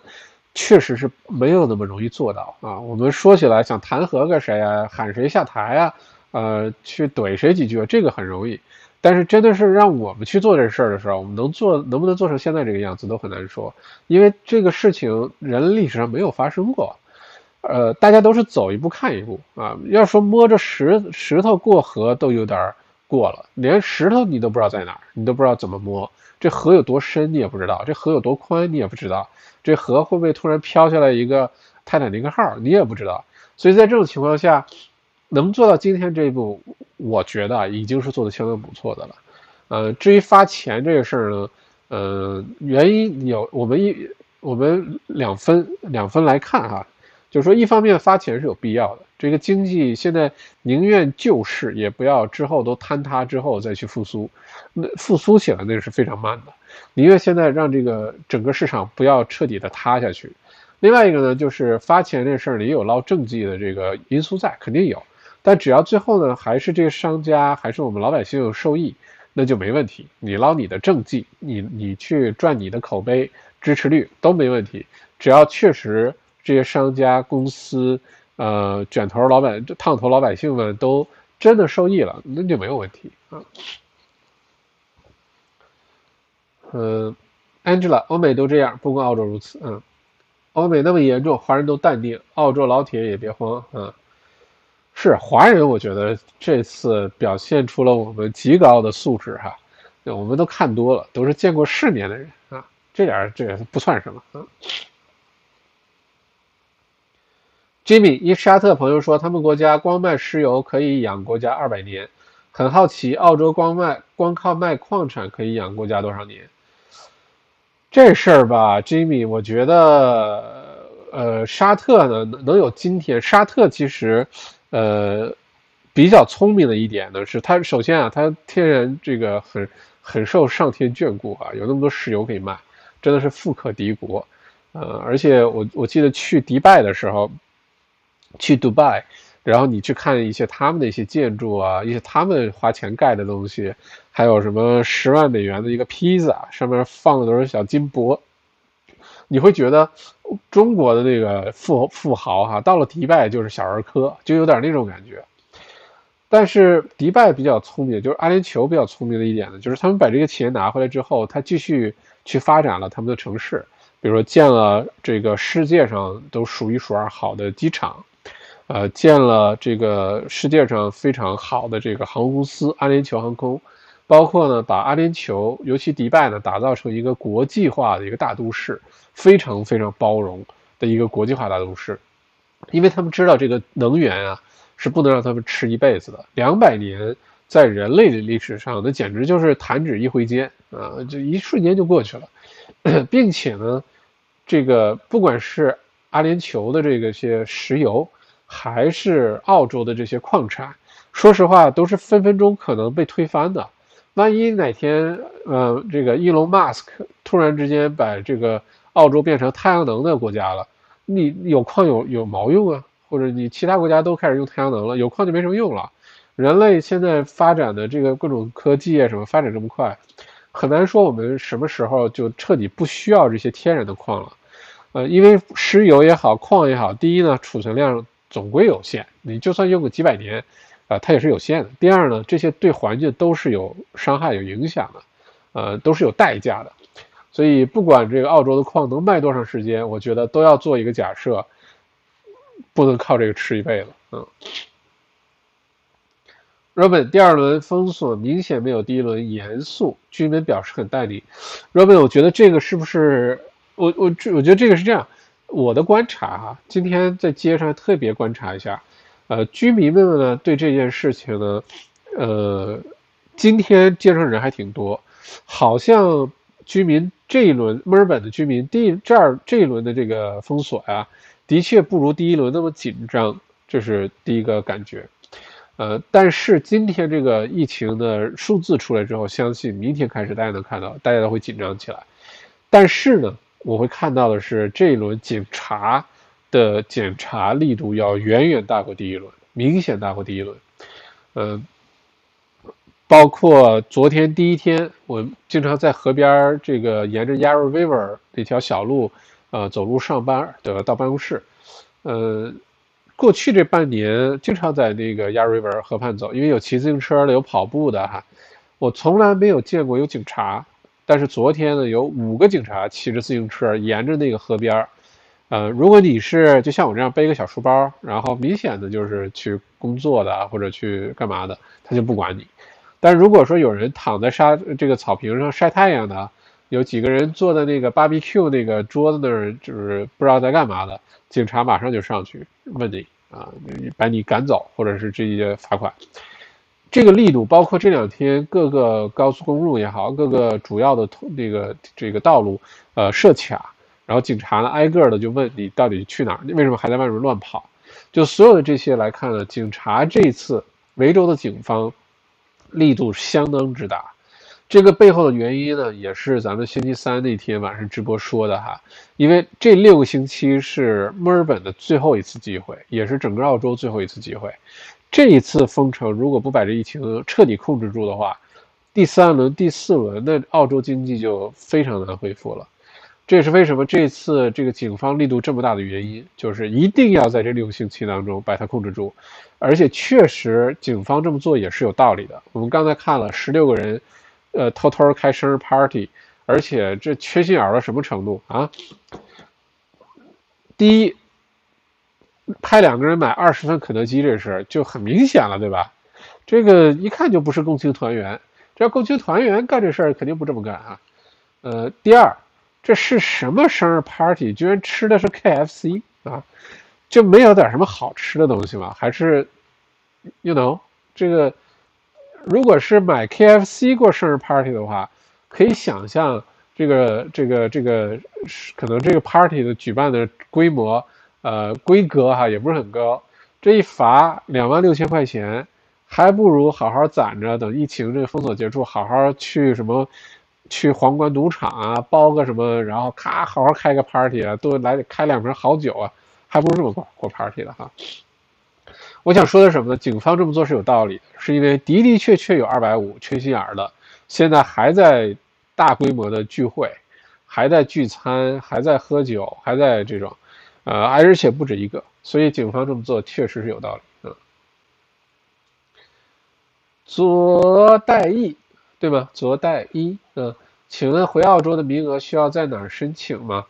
确实是没有那么容易做到啊。我们说起来想弹劾个谁啊，喊谁下台啊，呃，去怼谁几句，这个很容易。但是真的是让我们去做这事儿的时候，我们能做能不能做成现在这个样子都很难说，因为这个事情人类历史上没有发生过。呃，大家都是走一步看一步啊。要说摸着石石头过河都有点过了，连石头你都不知道在哪儿，你都不知道怎么摸。这河有多深你也不知道，这河有多宽你也不知道，这河会不会突然飘下来一个泰坦尼克号你也不知道。所以在这种情况下，能做到今天这一步，我觉得已经是做的相当不错的了。呃，至于发钱这个事儿呢，呃，原因有我们一我们两分两分来看哈。就是说，一方面发钱是有必要的，这个经济现在宁愿救市，也不要之后都坍塌之后再去复苏，那复苏起来那是非常慢的，宁愿现在让这个整个市场不要彻底的塌下去。另外一个呢，就是发钱这事儿也有捞政绩的这个因素在，肯定有，但只要最后呢，还是这个商家，还是我们老百姓有受益，那就没问题。你捞你的政绩，你你去赚你的口碑支持率都没问题，只要确实。这些商家、公司，呃，卷头老板、烫头老百姓们都真的受益了，那就没有问题啊。嗯，Angela，欧美都这样，不光澳洲如此。嗯，欧美那么严重，华人都淡定，澳洲老铁也别慌啊。是华人，我觉得这次表现出了我们极高的素质哈。我们都看多了，都是见过世面的人啊，这点这也不算什么啊。Jimmy，一沙特朋友说，他们国家光卖石油可以养国家二百年，很好奇，澳洲光卖光靠卖矿产可以养国家多少年？这事儿吧，Jimmy，我觉得，呃，沙特呢能有今天，沙特其实，呃，比较聪明的一点呢是，它首先啊，它天然这个很很受上天眷顾啊，有那么多石油可以卖，真的是富可敌国，呃，而且我我记得去迪拜的时候。去迪拜，然后你去看一些他们的一些建筑啊，一些他们花钱盖的东西，还有什么十万美元的一个披萨，上面放的都是小金箔，你会觉得中国的那个富富豪哈，到了迪拜就是小儿科，就有点那种感觉。但是迪拜比较聪明，就是阿联酋比较聪明的一点呢，就是他们把这个钱拿回来之后，他继续去发展了他们的城市，比如说建了这个世界上都数一数二好的机场。呃，建了这个世界上非常好的这个航空公司阿联酋航空，包括呢把阿联酋，尤其迪拜呢打造成一个国际化的一个大都市，非常非常包容的一个国际化大都市，因为他们知道这个能源啊是不能让他们吃一辈子的，两百年在人类的历史上，那简直就是弹指一挥间啊，就一瞬间就过去了，并且呢，这个不管是阿联酋的这个些石油。还是澳洲的这些矿产，说实话都是分分钟可能被推翻的。万一哪天，呃，这个伊隆马斯克突然之间把这个澳洲变成太阳能的国家了，你有矿有有毛用啊？或者你其他国家都开始用太阳能了，有矿就没什么用了。人类现在发展的这个各种科技啊，什么发展这么快，很难说我们什么时候就彻底不需要这些天然的矿了。呃，因为石油也好，矿也好，第一呢，储存量。总归有限，你就算用个几百年，啊，它也是有限的。第二呢，这些对环境都是有伤害、有影响的，呃，都是有代价的。所以，不管这个澳洲的矿能卖多长时间，我觉得都要做一个假设，不能靠这个吃一辈子。嗯，Robin，第二轮封锁明显没有第一轮严肃，居民表示很淡定。Robin，我觉得这个是不是我我我觉得这个是这样。我的观察哈，今天在街上特别观察一下，呃，居民们呢对这件事情呢，呃，今天街上人还挺多，好像居民这一轮墨尔本的居民第这儿这一轮的这个封锁呀，的确不如第一轮那么紧张，这是第一个感觉，呃，但是今天这个疫情的数字出来之后，相信明天开始大家能看到，大家都会紧张起来，但是呢。我会看到的是，这一轮警察的检查力度要远远大过第一轮，明显大过第一轮。嗯，包括昨天第一天，我经常在河边这个沿着 Yarra River 那条小路，呃，走路上班的到办公室。呃，过去这半年经常在那个 Yarra River 河畔走，因为有骑自行车的，有跑步的哈，我从来没有见过有警察。但是昨天呢，有五个警察骑着自行车沿着那个河边儿，呃，如果你是就像我这样背个小书包，然后明显的就是去工作的或者去干嘛的，他就不管你。但如果说有人躺在沙这个草坪上晒太阳的，有几个人坐在那个 barbecue 那个桌子那儿，就是不知道在干嘛的，警察马上就上去问你啊，把你赶走，或者是直接罚款。这个力度，包括这两天各个高速公路也好，各个主要的那个这个道路，呃，设卡，然后警察呢挨个的就问你到底去哪儿，你为什么还在外面乱跑？就所有的这些来看呢，警察这次维州的警方力度相当之大。这个背后的原因呢，也是咱们星期三那天晚上直播说的哈，因为这六个星期是墨尔本的最后一次机会，也是整个澳洲最后一次机会。这一次封城，如果不把这疫情彻底控制住的话，第三轮、第四轮，那澳洲经济就非常难恢复了。这也是为什么这次这个警方力度这么大的原因，就是一定要在这六个星期当中把它控制住。而且确实，警方这么做也是有道理的。我们刚才看了十六个人，呃，偷偷开生日 party，而且这缺心眼到什么程度啊？第一。派两个人买二十份肯德基这事儿就很明显了，对吧？这个一看就不是共青团员，这共青团员干这事儿肯定不这么干啊。呃，第二，这是什么生日 party？居然吃的是 KFC 啊？就没有点什么好吃的东西吗？还是，you know，这个如果是买 KFC 过生日 party 的话，可以想象这个这个这个可能这个 party 的举办的规模。呃，规格哈也不是很高，这一罚两万六千块钱，还不如好好攒着，等疫情这个封锁结束，好好去什么，去皇冠赌场啊，包个什么，然后咔好好开个 party 啊，都来开两瓶好酒啊，还不如这么过过 party 的哈。我想说的是什么呢？警方这么做是有道理的，是因为的的确确有二百五缺心眼儿的，现在还在大规模的聚会，还在聚餐，还在喝酒，还在这种。呃，而且不止一个，所以警方这么做确实是有道理。嗯，左代一，对吗？左代一，嗯，请问回澳洲的名额需要在哪儿申请吗？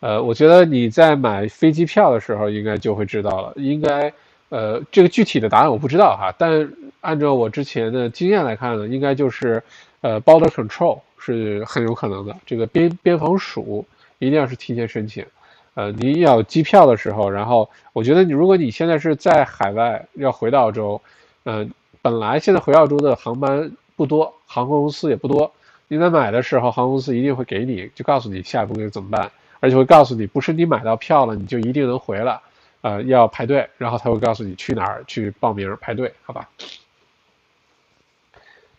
呃，我觉得你在买飞机票的时候应该就会知道了，应该呃，这个具体的答案我不知道哈，但按照我之前的经验来看呢，应该就是呃，border control 是很有可能的，这个边边防署一定要是提前申请。呃，你要机票的时候，然后我觉得你如果你现在是在海外要回到澳洲，嗯，本来现在回澳洲的航班不多，航空公司也不多，你在买的时候，航空公司一定会给你，就告诉你下一步该怎么办，而且会告诉你，不是你买到票了你就一定能回来，呃，要排队，然后他会告诉你去哪儿去报名排队，好吧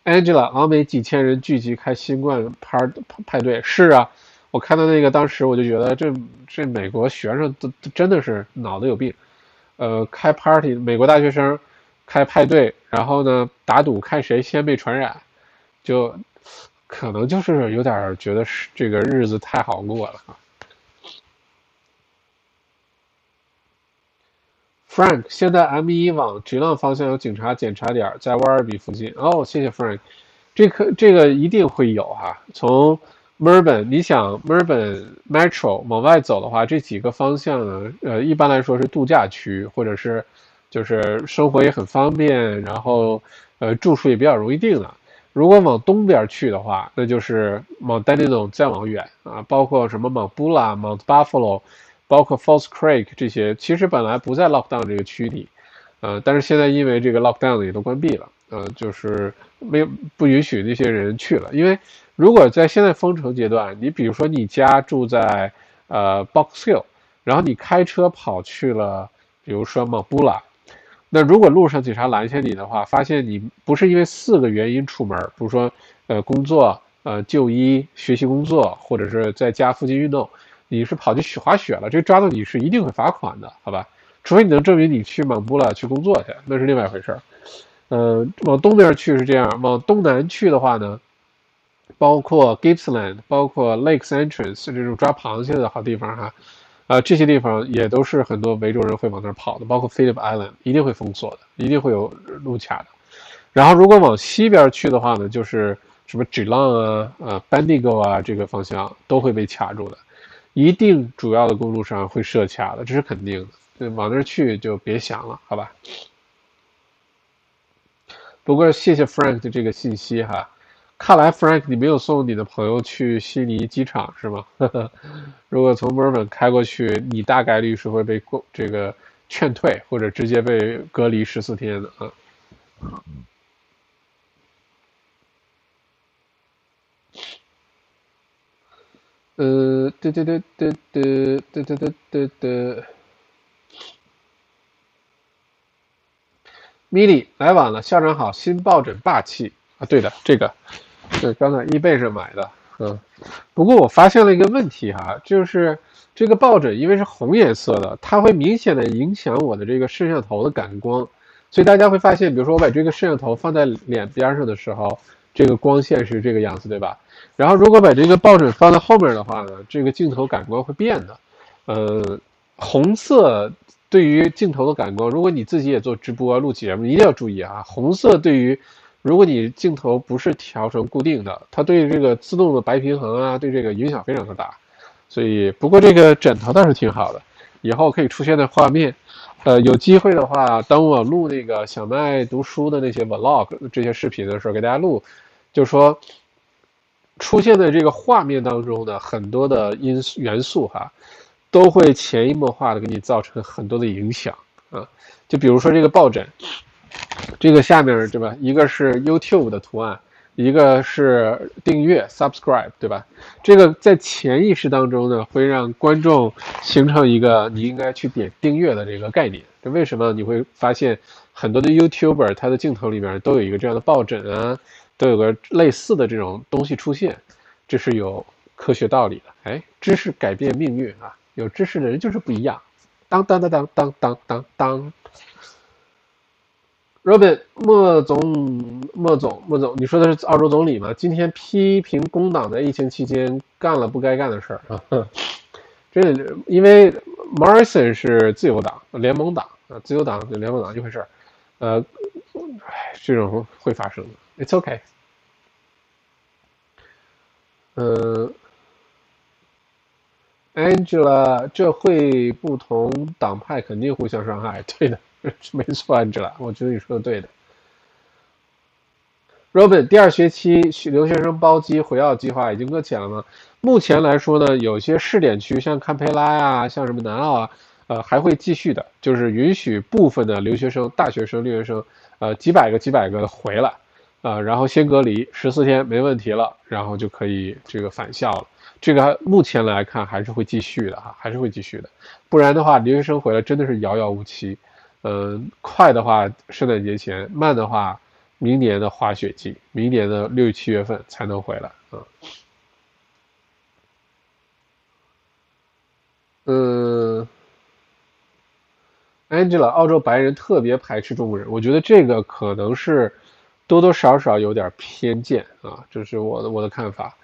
？Angela，澳美几千人聚集开新冠派派对，是啊。我看到那个，当时我就觉得这这美国学生都真的是脑子有病，呃，开 party，美国大学生开派对，然后呢打赌看谁先被传染，就可能就是有点觉得是这个日子太好过了啊。Frank，现在 M 一往直浪方向有警察检查点，在威尔比附近。哦，谢谢 Frank，这可这个一定会有哈，从。墨尔本，你想墨尔本 Metro 往外走的话，这几个方向呢？呃，一般来说是度假区，或者是就是生活也很方便，然后呃住宿也比较容易定的。如果往东边去的话，那就是往 Dandenong 再往远啊，包括什么 Mount Bula、Mount Buffalo，包括 Falls Creek 这些，其实本来不在 Lockdown 这个区里，呃，但是现在因为这个 Lockdown 也都关闭了，呃，就是没有不允许那些人去了，因为。如果在现在封城阶段，你比如说你家住在呃 Box Hill，然后你开车跑去了，比如说 m 布拉，那如果路上警察拦下你的话，发现你不是因为四个原因出门，比如说呃工作、呃就医、学习工作，或者是在家附近运动，你是跑去滑雪了，这抓到你是一定会罚款的，好吧？除非你能证明你去蒙布拉去工作去，那是另外一回事儿。呃，往东边去是这样，往东南去的话呢？包括 Gippsland，包括 Lakes Entrance 这种抓螃蟹的好地方哈，啊，这些地方也都是很多维州人会往那儿跑的。包括 Phillip Island 一定会封锁的，一定会有路卡的。然后如果往西边去的话呢，就是什么 Geelong 啊、呃 Bendigo 啊这个方向都会被卡住的，一定主要的公路上会设卡的，这是肯定的。往那儿去就别想了，好吧？不过谢谢 Frank 的这个信息哈。看来，Frank，你没有送你的朋友去悉尼机场是吗？如果从墨尔本开过去，你大概率是会被这个劝退，或者直接被隔离十四天的啊。呃，对对对对对对对对对对。米莉来晚了，校长好，新抱枕霸气啊！对的，这个。是，刚才易贝上买的，嗯，不过我发现了一个问题哈，就是这个抱枕因为是红颜色的，它会明显的影响我的这个摄像头的感光，所以大家会发现，比如说我把这个摄像头放在脸边上的时候，这个光线是这个样子，对吧？然后如果把这个抱枕放在后面的话呢，这个镜头感光会变的，呃，红色对于镜头的感光，如果你自己也做直播录节目，一定要注意啊，红色对于。如果你镜头不是调成固定的，它对这个自动的白平衡啊，对这个影响非常的大。所以，不过这个枕头倒是挺好的，以后可以出现在画面。呃，有机会的话，当我录那个小麦读书的那些 vlog 这些视频的时候，给大家录，就说出现在这个画面当中的很多的因素元素哈，都会潜移默化的给你造成很多的影响啊。就比如说这个抱枕。这个下面对吧？一个是 YouTube 的图案，一个是订阅 Subscribe，对吧？这个在潜意识当中呢，会让观众形成一个你应该去点订阅的这个概念。这为什么你会发现很多的 YouTuber 他的镜头里面都有一个这样的抱枕啊，都有个类似的这种东西出现？这是有科学道理的。哎，知识改变命运啊！有知识的人就是不一样。当当当当当当当当。Robin，莫总，莫总，莫总，你说的是澳洲总理吗？今天批评工党在疫情期间干了不该干的事儿啊！这因为 Morrison 是自由党联盟党啊，自由党跟联盟党一回事儿，呃，这种会发生的，It's OK。嗯，Angela，这会不同党派肯定互相伤害，对的。没错，Angela，我觉得你说的对的。Robin，第二学期留学生包机回澳计划已经搁浅了吗？目前来说呢，有些试点区，像堪培拉呀，像什么南澳啊，呃，还会继续的，就是允许部分的留学生、大学生、留学生，呃，几百个、几百个的回来，啊，然后先隔离十四天，没问题了，然后就可以这个返校了。这个目前来看还是会继续的哈，还是会继续的，不然的话，留学生回来真的是遥遥无期。嗯，快的话圣诞节前，慢的话。明年的滑雪季，明年的六七月份才能回来啊。嗯，Angela，澳洲白人特别排斥中国人，我觉得这个可能是多多少少有点偏见啊，这是我的我的看法。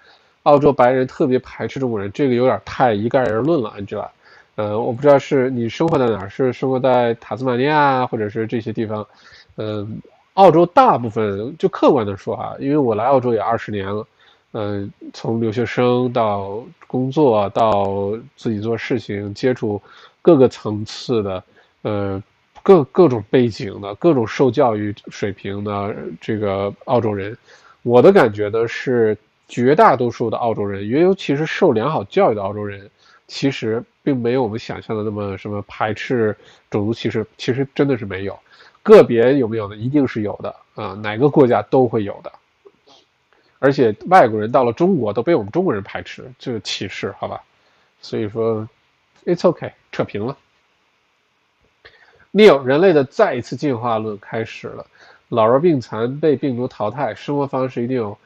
澳洲白人特别排斥中国人，这个有点太一概而论了，Angela。呃，我不知道是你生活在哪儿，是生活在塔斯马尼亚，或者是这些地方，嗯。澳洲大部分就客观的说啊，因为我来澳洲也二十年了，嗯，从留学生到工作到自己做事情，接触各个层次的，呃，各各种背景的各种受教育水平的这个澳洲人，我的感觉呢是，绝大多数的澳洲人，尤其是受良好教育的澳洲人，其实并没有我们想象的那么什么排斥种族歧视，其实真的是没有。个别有没有呢？一定是有的啊，哪个国家都会有的。而且外国人到了中国都被我们中国人排斥，这个歧视，好吧？所以说，it's okay，扯平了。Neil，人类的再一次进化论开始了，老弱病残被病毒淘汰，生活方式一定有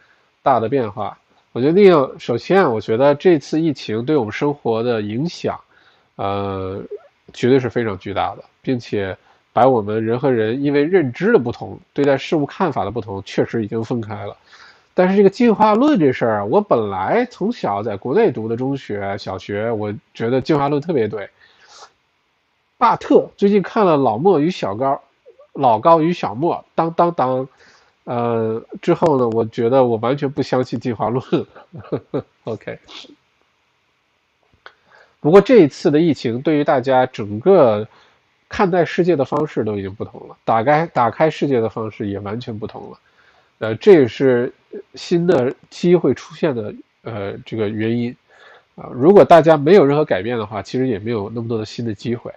大的变化。我觉得 Neil，首先啊，我觉得这次疫情对我们生活的影响，呃，绝对是非常巨大的，并且。把我们人和人因为认知的不同，对待事物看法的不同，确实已经分开了。但是这个进化论这事儿，我本来从小在国内读的中学、小学，我觉得进化论特别对。巴特最近看了《老莫与小高》，老高与小莫，当当当，呃，之后呢，我觉得我完全不相信进化论。OK。不过这一次的疫情对于大家整个。看待世界的方式都已经不同了，打开打开世界的方式也完全不同了，呃，这也是新的机会出现的呃这个原因啊。如果大家没有任何改变的话，其实也没有那么多的新的机会，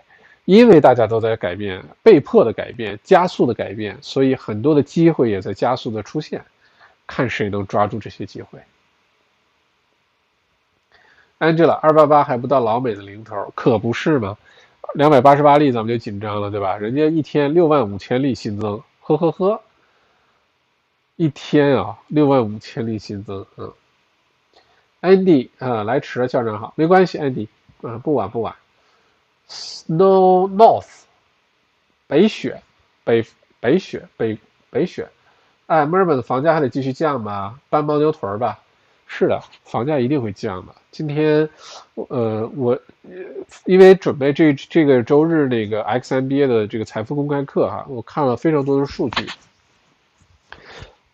因为大家都在改变，被迫的改变，加速的改变，所以很多的机会也在加速的出现，看谁能抓住这些机会。Angela，二八八还不到老美的零头，可不是吗？两百八十八例，咱们就紧张了，对吧？人家一天六万五千例新增，呵呵呵，一天啊，六万五千例新增，嗯。Andy 啊，来迟了，校长好，没关系，Andy，嗯，不晚不晚。Snow North，北雪，北北雪，北北雪。哎，墨尔本的房价还得继续降吧？搬牦牛屯吧？是的，房价一定会降的。今天，呃，我因为准备这这个周日那个 XMBA 的这个财富公开课哈，我看了非常多的数据。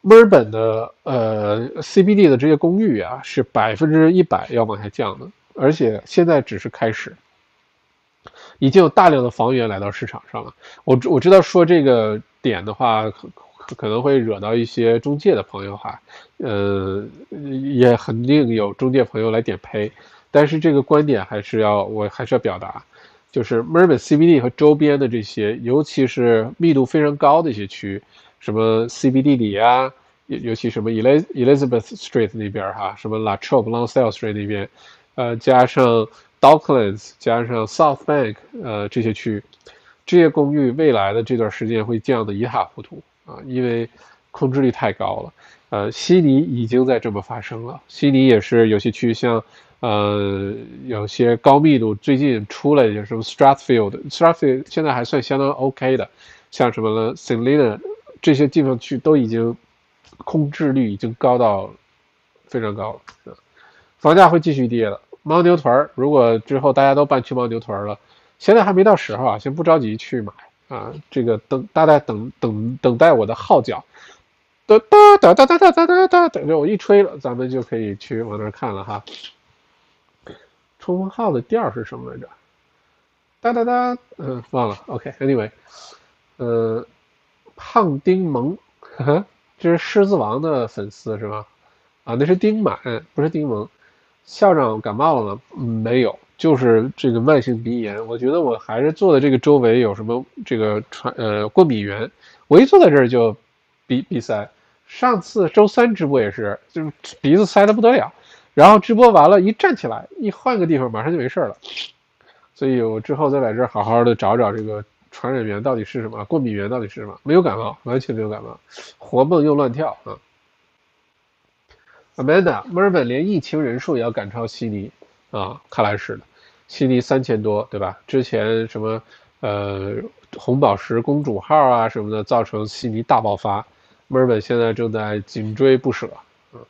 墨尔本的呃 CBD 的这些公寓啊，是百分之一百要往下降的，而且现在只是开始，已经有大量的房源来到市场上了。我我知道说这个点的话。可能会惹到一些中介的朋友哈，呃，也肯定有中介朋友来点呸，但是这个观点还是要，我还是要表达，就是墨尔本 CBD 和周边的这些，尤其是密度非常高的一些区，什么 CBD 里啊，尤尤其什么 Elizabeth Street 那边哈，什么 La Trobe Longsdale Street 那边，呃，加上 Docklands，加上 South Bank，呃，这些区域，这些公寓未来的这段时间会降得一塌糊涂。啊，因为控制率太高了，呃，悉尼已经在这么发生了。悉尼也是有些区域，像呃，有些高密度，最近出来的什么 Strathfield，Strathfield 现在还算相当 OK 的，像什么了 St. Leonard 这些地方去都已经控制率已经高到非常高了，房价会继续跌的。牦牛屯如果之后大家都搬去牦牛屯了，现在还没到时候啊，先不着急去买。啊，这个等大概等等等待我的号角，哒哒哒哒哒哒哒哒哒，等着我一吹了，咱们就可以去往那儿看了哈。冲锋号的调是什么来着？哒哒哒，嗯，忘了。OK，Anyway，呃，胖丁萌，呵呵，这是狮子王的粉丝是吗？啊，那是丁满，不是丁萌。校长感冒了吗？嗯，没有，就是这个慢性鼻炎。我觉得我还是坐在这个周围有什么这个传呃过敏源。我一坐在这儿就鼻鼻塞。上次周三直播也是，就是鼻子塞的不得了。然后直播完了，一站起来，一换个地方，马上就没事了。所以我之后再来这儿好好的找找这个传染源到底是什么，过敏源到底是什么？没有感冒，完全没有感冒，活蹦又乱跳啊。Amanda，墨尔本连疫情人数也要赶超悉尼啊？看来是的，悉尼三千多，对吧？之前什么呃红宝石公主号啊什么的，造成悉尼大爆发，墨尔本现在正在紧追不舍。嗯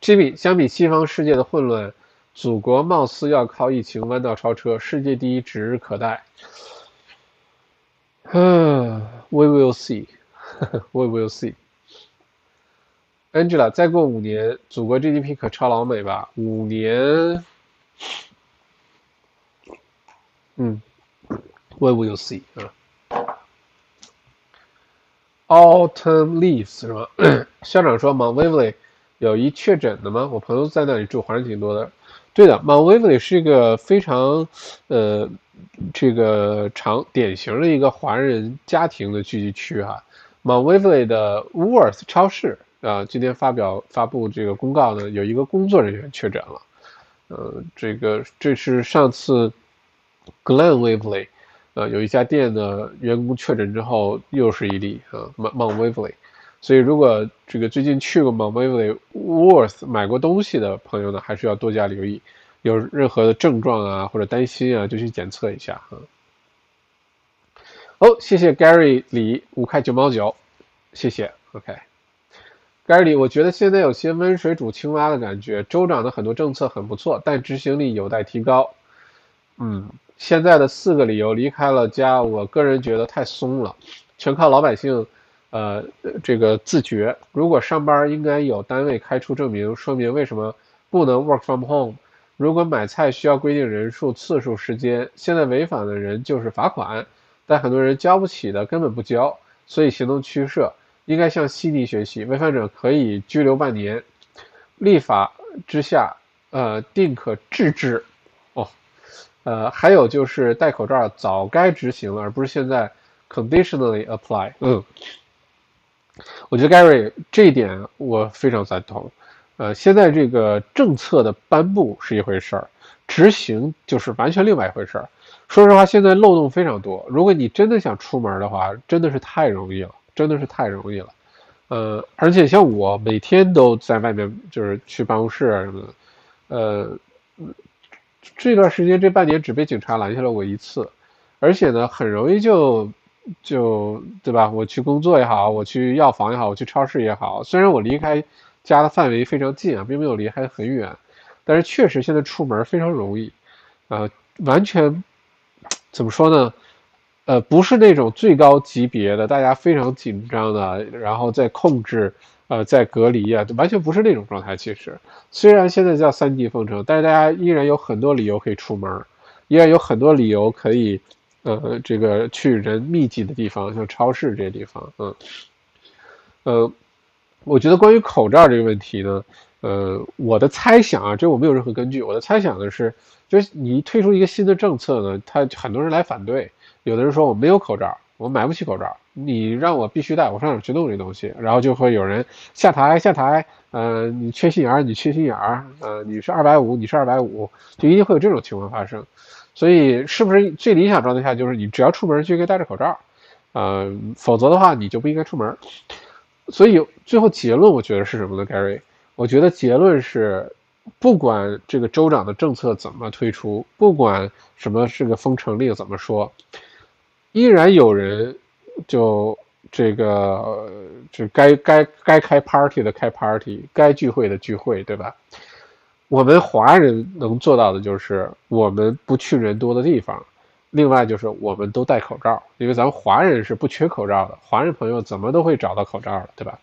，Jimmy，相比西方世界的混乱，祖国貌似要靠疫情弯道超车，世界第一指日可待。嗯，We will see，We will see。Angela，再过五年，祖国 GDP 可超老美吧？五年，嗯，We will see 啊。Autumn leaves 是吗？校长说，Mount Waverly 有一确诊的吗？我朋友在那里住，华人挺多的。对的，Mount Waverly 是一个非常呃这个常典型的一个华人家庭的聚集区哈。Mount Waverly 的 Woolworth 超市。啊，今天发表发布这个公告呢，有一个工作人员确诊了，呃，这个这是上次 Glen Waverly，呃，有一家店的员工确诊之后又是一例啊，mon Mon Waverly 所以如果这个最近去过 Mount Waverly Worth 买过东西的朋友呢，还是要多加留意，有任何的症状啊或者担心啊，就去检测一下啊。哦，谢谢 Gary 李五块九毛九，谢谢，OK。盖里，我觉得现在有些温水煮青蛙的感觉。州长的很多政策很不错，但执行力有待提高。嗯，现在的四个理由离开了家，我个人觉得太松了，全靠老百姓，呃，这个自觉。如果上班应该有单位开出证明，说明为什么不能 work from home。如果买菜需要规定人数、次数、时间，现在违反的人就是罚款，但很多人交不起的根本不交，所以行动趋势。应该向悉尼学习，违反者可以拘留半年。立法之下，呃，定可治之。哦，呃，还有就是戴口罩早该执行了，而不是现在 conditionally apply。嗯，我觉得 Gary 这一点我非常赞同。呃，现在这个政策的颁布是一回事儿，执行就是完全另外一回事儿。说实话，现在漏洞非常多。如果你真的想出门的话，真的是太容易了。真的是太容易了，呃，而且像我每天都在外面，就是去办公室什么的，呃，这段时间这半年只被警察拦下了我一次，而且呢，很容易就就对吧？我去工作也好，我去药房也好，我去超市也好，虽然我离开家的范围非常近啊，并没有离开很远，但是确实现在出门非常容易，呃，完全怎么说呢？呃，不是那种最高级别的，大家非常紧张的，然后在控制，呃，在隔离啊，完全不是那种状态。其实，虽然现在叫三级封城，但是大家依然有很多理由可以出门，依然有很多理由可以，呃，这个去人密集的地方，像超市这些地方，嗯，呃，我觉得关于口罩这个问题呢，呃，我的猜想啊，这我没有任何根据，我的猜想的是，就是你推出一个新的政策呢，他很多人来反对。有的人说我没有口罩，我买不起口罩，你让我必须戴，我上哪去弄这东西？然后就会有人下台下台，呃，你缺心眼儿，你缺心眼儿，呃，你是二百五，你是二百五，就一定会有这种情况发生。所以是不是最理想状态下就是你只要出门就应该戴着口罩，呃，否则的话你就不应该出门。所以最后结论我觉得是什么呢，Gary？我觉得结论是，不管这个州长的政策怎么推出，不管什么这个封城令怎么说。依然有人就这个，就该该该开 party 的开 party，该聚会的聚会，对吧？我们华人能做到的就是我们不去人多的地方，另外就是我们都戴口罩，因为咱们华人是不缺口罩的，华人朋友怎么都会找到口罩的，对吧？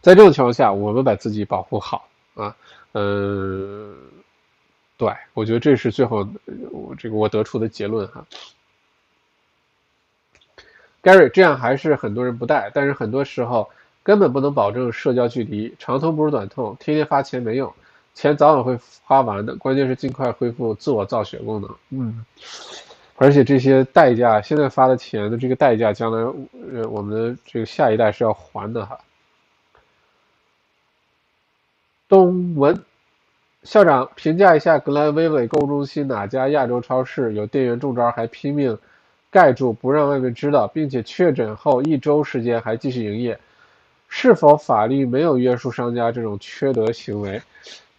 在这种情况下，我们把自己保护好啊，嗯，对我觉得这是最后我这个我得出的结论哈。Gary，这样还是很多人不戴，但是很多时候根本不能保证社交距离，长痛不如短痛，天天发钱没用，钱早晚会花完的，关键是尽快恢复自我造血功能。嗯，而且这些代价，现在发的钱的这个代价，将来呃我们的这个下一代是要还的哈。东文校长评价一下格兰威伟购物中心哪家亚洲超市有店员中招还拼命盖住不让外面知道，并且确诊后一周时间还继续营业，是否法律没有约束商家这种缺德行为？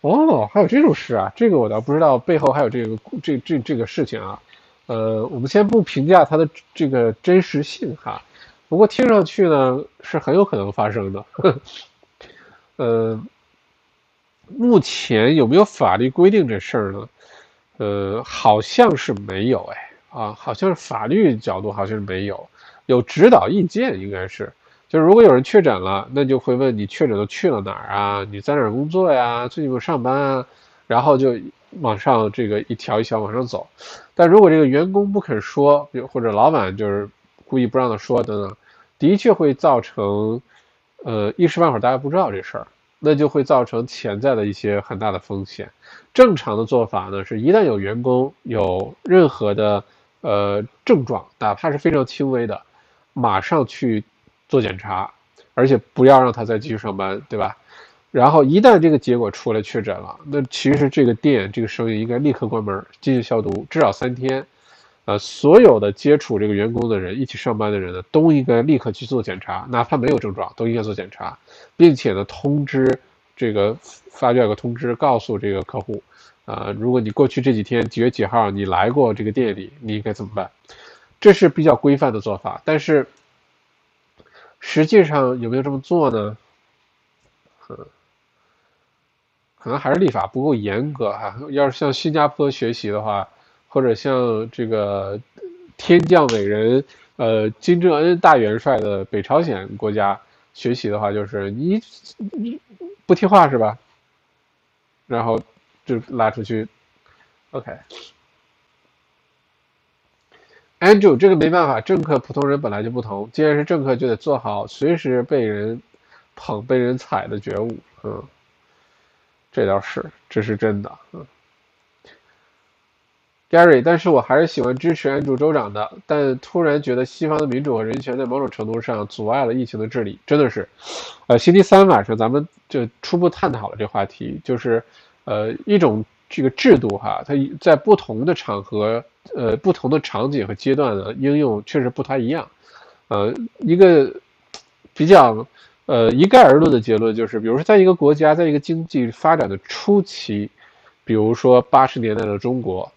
哦，还有这种事啊？这个我倒不知道，背后还有这个这这这个事情啊。呃，我们先不评价它的这个真实性哈，不过听上去呢是很有可能发生的。呃。目前有没有法律规定这事儿呢？呃，好像是没有哎，啊，好像是法律角度好像是没有，有指导意见应该是，就是如果有人确诊了，那就会问你确诊都去了哪儿啊？你在哪儿工作呀？最近有上班啊？然后就往上这个一条一条往上走。但如果这个员工不肯说，或者老板就是故意不让他说等等，的确会造成，呃，一时半会儿大家不知道这事儿。那就会造成潜在的一些很大的风险。正常的做法呢，是一旦有员工有任何的呃症状，哪怕是非常轻微的，马上去做检查，而且不要让他再继续上班，对吧？然后一旦这个结果出来确诊了，那其实这个店这个生意应该立刻关门进行消毒，至少三天。呃，所有的接触这个员工的人，一起上班的人呢，都应该立刻去做检查，哪怕没有症状，都应该做检查，并且呢，通知这个发掉个通知，告诉这个客户，啊，如果你过去这几天几月几号你来过这个店里，你应该怎么办？这是比较规范的做法，但是实际上有没有这么做呢？嗯，可能还是立法不够严格哈。要是向新加坡学习的话。或者像这个天降伟人，呃，金正恩大元帅的北朝鲜国家学习的话，就是你你不听话是吧？然后就拉出去。OK，Andrew，这个没办法，政客普通人本来就不同，既然是政客，就得做好随时被人捧、被人踩的觉悟。嗯，这倒是，这是真的。嗯。Gary，但是我还是喜欢支持 Andrew 州长的，但突然觉得西方的民主和人权在某种程度上阻碍了疫情的治理，真的是。呃，星期三晚上咱们就初步探讨了这话题，就是呃一种这个制度哈，它在不同的场合、呃不同的场景和阶段呢应用确实不太一样。呃，一个比较呃一概而论的结论就是，比如说在一个国家，在一个经济发展的初期，比如说八十年代的中国。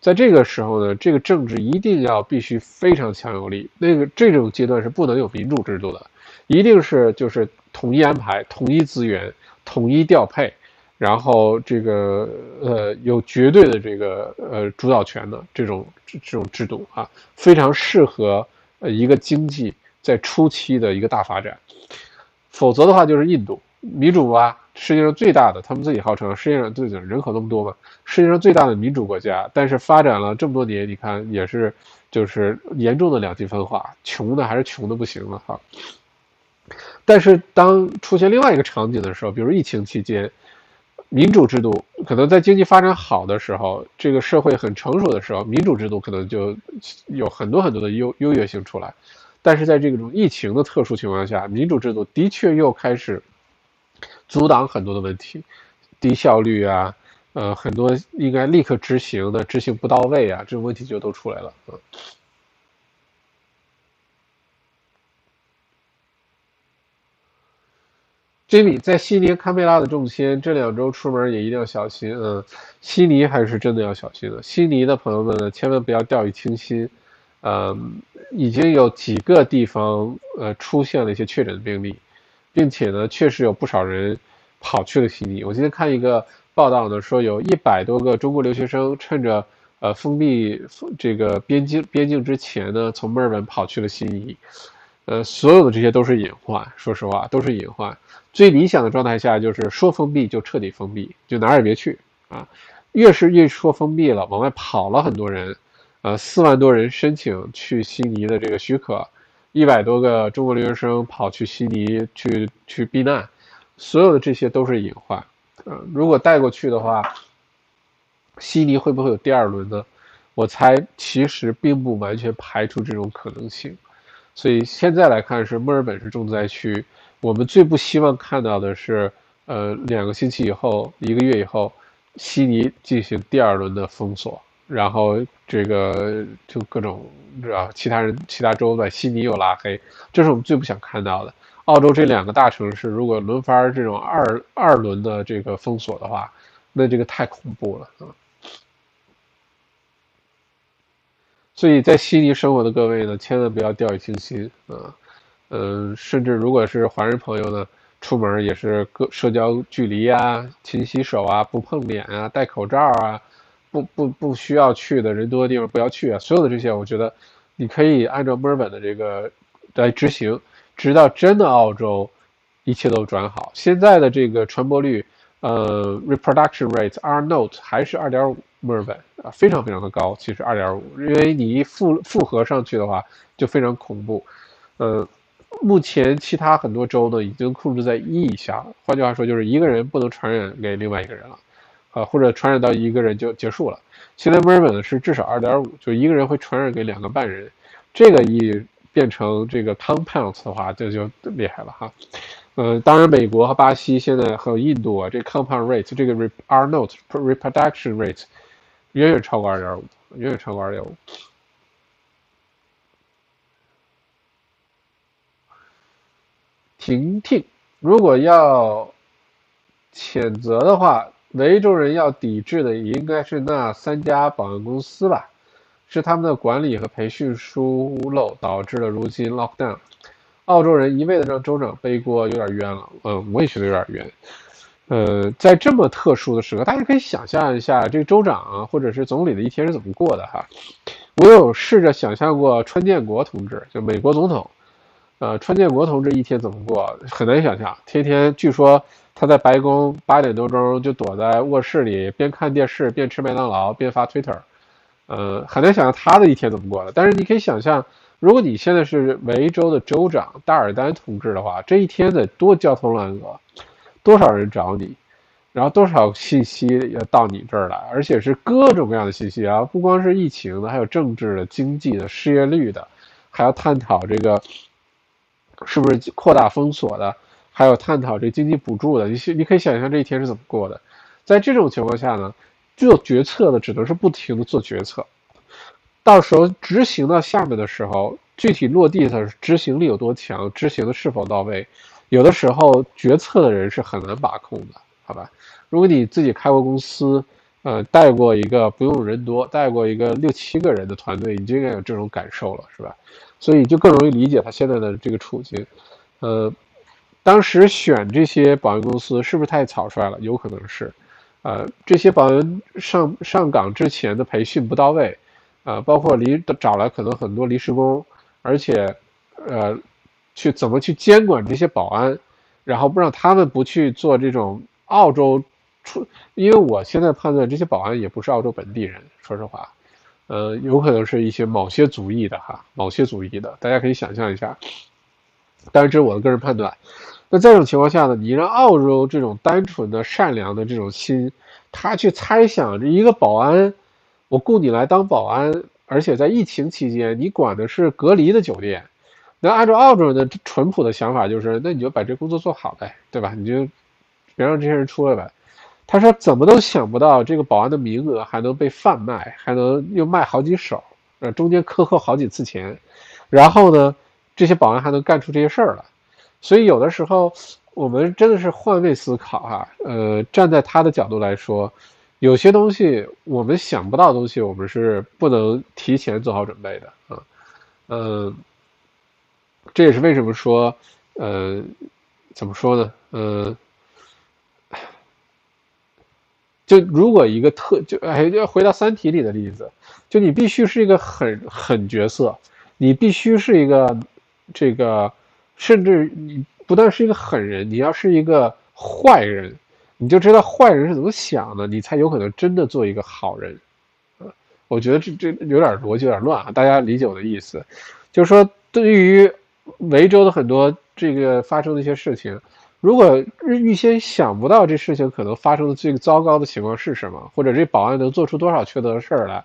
在这个时候呢，这个政治一定要必须非常强有力。那个这种阶段是不能有民主制度的，一定是就是统一安排、统一资源、统一调配，然后这个呃有绝对的这个呃主导权的这种这种制度啊，非常适合呃一个经济在初期的一个大发展。否则的话，就是印度民主啊。世界上最大的，他们自己号称世界上最人口那么多嘛，世界上最大的民主国家，但是发展了这么多年，你看也是就是严重的两极分化，穷的还是穷的不行了哈。但是当出现另外一个场景的时候，比如疫情期间，民主制度可能在经济发展好的时候，这个社会很成熟的时候，民主制度可能就有很多很多的优优越性出来。但是在这种疫情的特殊情况下，民主制度的确又开始。阻挡很多的问题，低效率啊，呃，很多应该立刻执行的执行不到位啊，这种问题就都出来了。嗯，Jimmy 在悉尼堪培拉的中签，这两周出门也一定要小心。嗯，悉尼还是真的要小心的。悉尼的朋友们呢，千万不要掉以轻心。嗯，已经有几个地方呃出现了一些确诊病例。并且呢，确实有不少人跑去了悉尼。我今天看一个报道呢，说有一百多个中国留学生趁着呃封闭这个边境边境之前呢，从墨尔本跑去了悉尼。呃，所有的这些都是隐患，说实话都是隐患。最理想的状态下就是说封闭就彻底封闭，就哪儿也别去啊。越是越说封闭了，往外跑了很多人，呃，四万多人申请去悉尼的这个许可。一百多个中国留学生跑去悉尼去去避难，所有的这些都是隐患。嗯，如果带过去的话，悉尼会不会有第二轮呢？我猜其实并不完全排除这种可能性。所以现在来看是墨尔本是重灾区，我们最不希望看到的是，呃，两个星期以后，一个月以后，悉尼进行第二轮的封锁，然后这个就各种知道其他人其他州在悉尼又拉黑，这是我们最不想看到的。澳洲这两个大城市如果轮番这种二二轮的这个封锁的话，那这个太恐怖了啊！所以在悉尼生活的各位呢，千万不要掉以轻心啊！嗯，甚至如果是华人朋友呢，出门也是各社交距离啊，勤洗手啊，不碰脸啊，戴口罩啊，不不不需要去的人多的地方不要去啊！所有的这些，我觉得你可以按照墨尔本的这个来执行。直到真的澳洲一切都转好，现在的这个传播率，呃，reproduction rate R note 还是二点五，墨尔本啊，非常非常的高。其实二点五，因为你一复复合上去的话，就非常恐怖。呃，目前其他很多州呢已经控制在一以下，换句话说就是一个人不能传染给另外一个人了，啊，或者传染到一个人就结束了。现在墨尔本呢是至少二点五，就一个人会传染给两个半人，这个一。变成这个 compounds 的话，这就厉害了哈。呃，当然，美国和巴西现在还有印度啊，这 compound rate 这个 R note reproduction rate 远远超过二点五，远远超过二点五。婷婷，如果要谴责的话，维州人要抵制的应该是那三家保安公司吧。是他们的管理和培训疏漏导致了如今 lockdown。澳洲人一味的让州长背锅，有点冤了。嗯，我也觉得有点冤。呃，在这么特殊的时刻，大家可以想象一下，这个州长啊，或者是总理的一天是怎么过的哈。我有试着想象过川建国同志，就美国总统，呃，川建国同志一天怎么过，很难想象。天天据说他在白宫八点多钟就躲在卧室里，边看电视边吃麦当劳边发 Twitter。呃，很难想象他的一天怎么过的。但是你可以想象，如果你现在是维州的州长大尔丹同志的话，这一天得多交通乱恶，多少人找你，然后多少信息要到你这儿来，而且是各种各样的信息啊，不光是疫情的，还有政治的、经济的、失业率的，还要探讨这个是不是扩大封锁的，还有探讨这经济补助的。你你可以想象这一天是怎么过的。在这种情况下呢？做决策的只能是不停的做决策，到时候执行到下面的时候，具体落地的执行力有多强，执行的是否到位，有的时候决策的人是很难把控的，好吧？如果你自己开过公司，呃，带过一个不用人多，带过一个六七个人的团队，你就应该有这种感受了，是吧？所以就更容易理解他现在的这个处境。呃，当时选这些保安公司是不是太草率了？有可能是。呃，这些保安上上岗之前的培训不到位，呃，包括离找来可能很多临时工，而且，呃，去怎么去监管这些保安，然后不让他们不去做这种澳洲出，因为我现在判断这些保安也不是澳洲本地人，说实话，呃，有可能是一些某些族裔的哈，某些族裔的，大家可以想象一下，当然这是我的个人判断。那这种情况下呢，你让澳洲这种单纯的善良的这种心，他去猜想这一个保安，我雇你来当保安，而且在疫情期间你管的是隔离的酒店，那按照澳洲人的淳朴的想法就是，那你就把这工作做好呗，对吧？你就别让这些人出来呗。他说怎么都想不到这个保安的名额还能被贩卖，还能又卖好几手，呃，中间克扣好几次钱，然后呢，这些保安还能干出这些事儿来。所以有的时候，我们真的是换位思考哈，呃，站在他的角度来说，有些东西我们想不到东西，我们是不能提前做好准备的啊，嗯，这也是为什么说，呃，怎么说呢？嗯，就如果一个特就哎，要回到《三体》里的例子，就你必须是一个狠狠角色，你必须是一个这个。甚至你不但是一个狠人，你要是一个坏人，你就知道坏人是怎么想的，你才有可能真的做一个好人。我觉得这这有点逻辑有点乱啊，大家理解我的意思，就是说对于维州的很多这个发生的一些事情，如果预先想不到这事情可能发生的最糟糕的情况是什么，或者这保安能做出多少缺德的事儿来，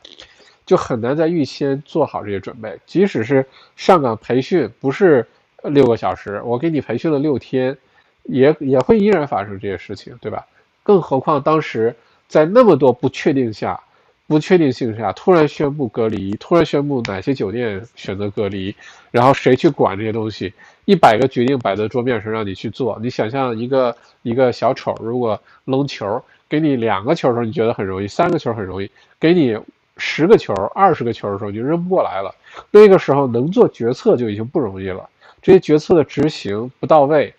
就很难在预先做好这些准备。即使是上岗培训不是六个小时，我给你培训了六天，也也会依然发生这些事情，对吧？更何况当时在那么多不确定下。不确定性下，突然宣布隔离，突然宣布哪些酒店选择隔离，然后谁去管这些东西？一百个决定摆在桌面上让你去做。你想象一个一个小丑，如果扔球，给你两个球的时候你觉得很容易，三个球很容易，给你十个球、二十个球的时候你就扔不过来了。那个时候能做决策就已经不容易了。这些决策的执行不到位，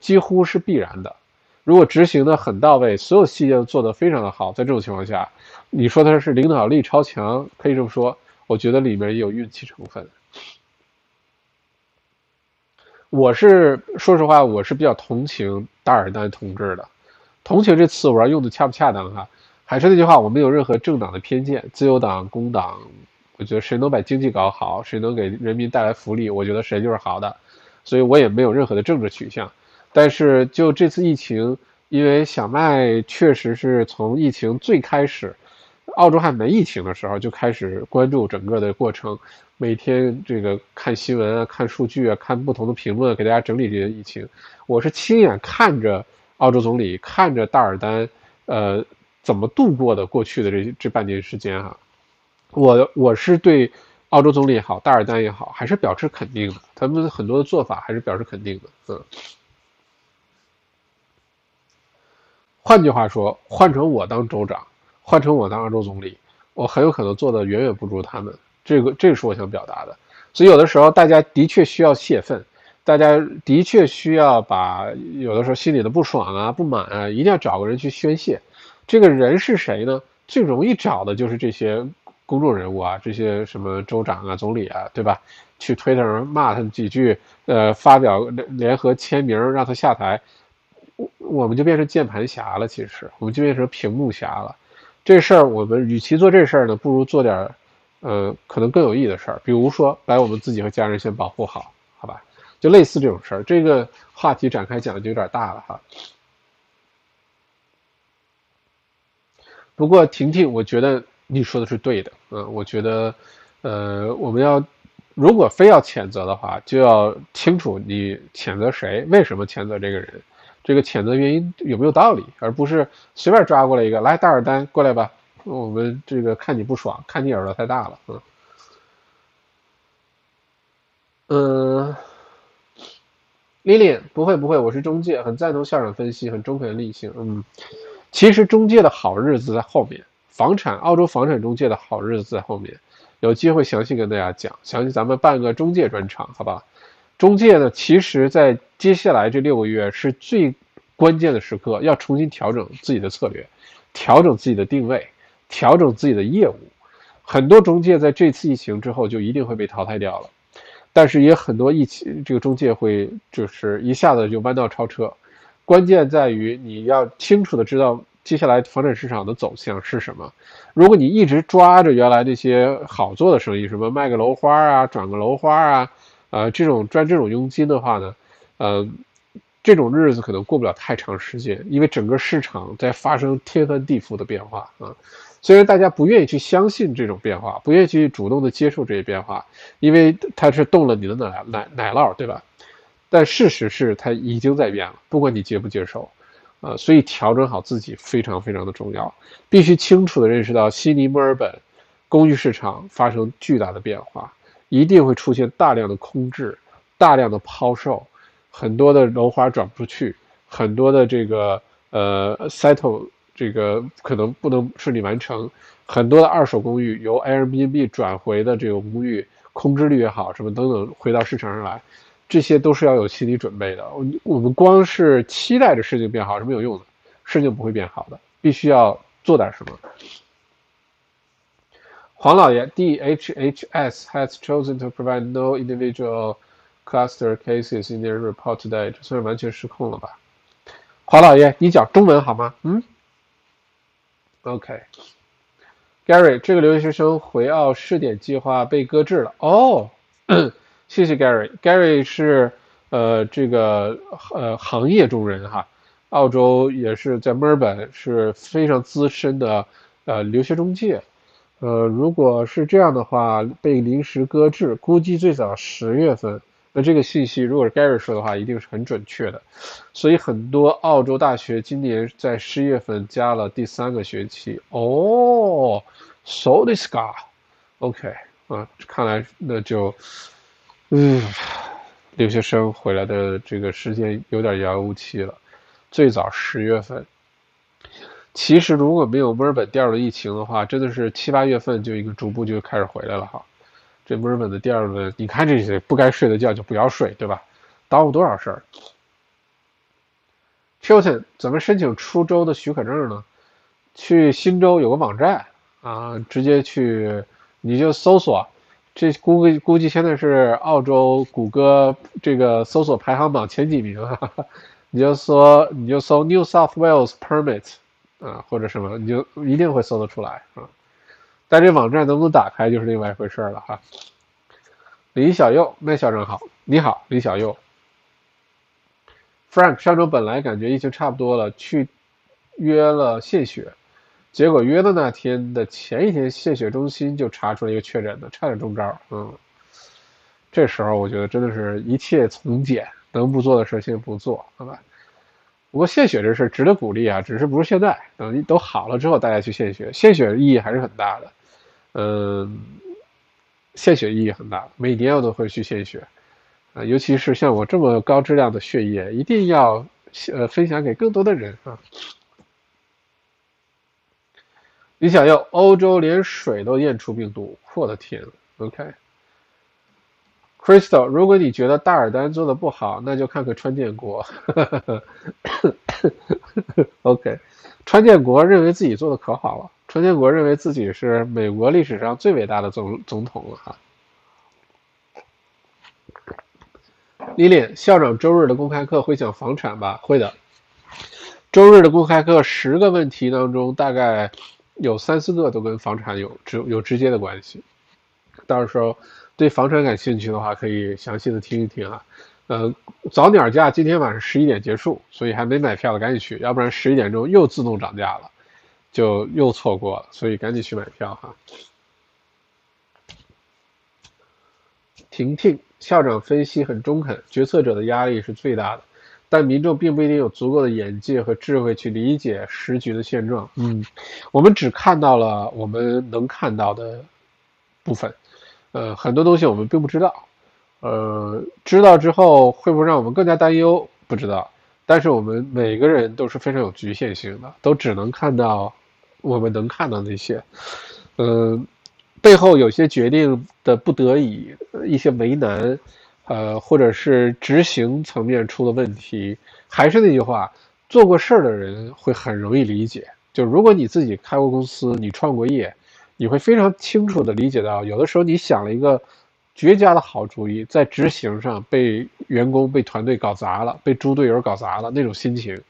几乎是必然的。如果执行的很到位，所有细节都做得非常的好，在这种情况下。你说他是领导力超强，可以这么说。我觉得里面也有运气成分。我是说实话，我是比较同情大尔丹同志的。同情这词，我要用的恰不恰当哈？还是那句话，我没有任何政党的偏见，自由党、工党，我觉得谁能把经济搞好，谁能给人民带来福利，我觉得谁就是好的。所以我也没有任何的政治取向。但是就这次疫情，因为小麦确实是从疫情最开始。澳洲还没疫情的时候就开始关注整个的过程，每天这个看新闻啊、看数据啊、看不同的评论，给大家整理这些疫情。我是亲眼看着澳洲总理看着大尔丹，呃，怎么度过的过去的这这半年时间哈。我我是对澳洲总理也好，大尔丹也好，还是表示肯定的。他们很多的做法还是表示肯定的。嗯。换句话说，换成我当州长。换成我当澳洲总理，我很有可能做的远远不如他们。这个，这个是我想表达的。所以有的时候大家的确需要泄愤，大家的确需要把有的时候心里的不爽啊、不满啊，一定要找个人去宣泄。这个人是谁呢？最容易找的就是这些公众人物啊，这些什么州长啊、总理啊，对吧？去推特上骂他几句，呃，发表联合签名让他下台，我我们就变成键盘侠了。其实我们就变成屏幕侠了。这事儿，我们与其做这事儿呢，不如做点，呃，可能更有意义的事儿。比如说，把我们自己和家人先保护好，好吧？就类似这种事儿。这个话题展开讲就有点大了哈。不过，婷婷，我觉得你说的是对的。嗯，我觉得，呃，我们要如果非要谴责的话，就要清楚你谴责谁，为什么谴责这个人。这个谴责原因有没有道理，而不是随便抓过来一个来大尔丹过来吧，我们这个看你不爽，看你耳朵太大了，嗯，嗯 lily 不会不会，我是中介，很赞同校长分析，很中肯理性，嗯，其实中介的好日子在后面，房产澳洲房产中介的好日子在后面，有机会详细跟大家讲，详细咱们办个中介专场，好吧？中介呢，其实，在接下来这六个月是最关键的时刻，要重新调整自己的策略，调整自己的定位，调整自己的业务。很多中介在这次疫情之后就一定会被淘汰掉了，但是也很多疫情这个中介会就是一下子就弯道超车。关键在于你要清楚的知道接下来房产市场的走向是什么。如果你一直抓着原来那些好做的生意，什么卖个楼花啊，转个楼花啊。呃，这种赚这种佣金的话呢，呃，这种日子可能过不了太长时间，因为整个市场在发生天翻地覆的变化啊。虽然大家不愿意去相信这种变化，不愿意去主动的接受这些变化，因为它是动了你的奶奶奶酪，对吧？但事实是它已经在变了，不管你接不接受，啊，所以调整好自己非常非常的重要，必须清楚的认识到悉尼、墨尔本公寓市场发生巨大的变化。一定会出现大量的空置、大量的抛售，很多的楼花转不出去，很多的这个呃 settle 这个可能不能顺利完成，很多的二手公寓由 Airbnb 转回的这个公寓空置率也好，什么等等回到市场上来，这些都是要有心理准备的。我我们光是期待着事情变好是没有用的，事情不会变好的，必须要做点什么。黄老爷，DHHS has chosen to provide no individual cluster cases in their report today。这算是完全失控了吧？黄老爷，你讲中文好吗？嗯？OK，Gary，这个留学生回澳试点计划被搁置了。哦，谢谢 Gary，Gary 是呃这个呃行业中人哈，澳洲也是在墨尔本是非常资深的呃留学中介，呃如果是这样的话被临时搁置，估计最早十月份。那这个信息如果是 Gary 说的话，一定是很准确的。所以很多澳洲大学今年在十月份加了第三个学期。哦，so this guy，OK，啊，看来那就，嗯，留学生回来的这个时间有点遥遥无期了。最早十月份，其实如果没有墨尔本第二轮疫情的话，真的是七八月份就已经逐步就开始回来了哈。这墨尔本的第二轮，你看这些不该睡的觉就不要睡，对吧？耽误多少事儿？Chilton 怎么申请出州的许可证呢？去新州有个网站啊，直接去你就搜索，这估估计现在是澳洲谷歌这个搜索排行榜前几名啊，你就说你就搜 New South Wales Permit 啊或者什么，你就一定会搜得出来啊。但这网站能不能打开就是另外一回事了哈。李小佑，麦校长好，你好，李小佑。Frank，上周本来感觉疫情差不多了，去约了献血，结果约的那天的前一天，献血中心就查出了一个确诊的，差点中招。嗯，这时候我觉得真的是一切从简，能不做的事先不做，好吧？不过献血这事值得鼓励啊，只是不是现在，等都好了之后大家去献血，献血意义还是很大的。嗯，献血意义很大，每年我都会去献血，啊，尤其是像我这么高质量的血液，一定要呃分享给更多的人啊。你想要，欧洲连水都验出病毒，我的天，OK Crystal，如果你觉得大尔丹做的不好，那就看看川建国。OK，川建国认为自己做的可好了。川建国认为自己是美国历史上最伟大的总总统了哈。李脸校长周日的公开课会讲房产吧？会的。周日的公开课十个问题当中，大概有三四个都跟房产有直有直接的关系。到时候对房产感兴趣的话，可以详细的听一听啊。呃，早鸟价今天晚上十一点结束，所以还没买票的赶紧去，要不然十一点钟又自动涨价了。就又错过了，所以赶紧去买票哈。婷婷校长分析很中肯，决策者的压力是最大的，但民众并不一定有足够的眼界和智慧去理解时局的现状。嗯，我们只看到了我们能看到的部分，呃，很多东西我们并不知道。呃，知道之后会不会让我们更加担忧？不知道。但是我们每个人都是非常有局限性的，都只能看到。我们能看到那些，嗯，背后有些决定的不得已，一些为难，呃，或者是执行层面出了问题。还是那句话，做过事儿的人会很容易理解。就如果你自己开过公司，你创过业，你会非常清楚的理解到，有的时候你想了一个绝佳的好主意，在执行上被员工、被团队搞砸了，被猪队友搞砸了，那种心情。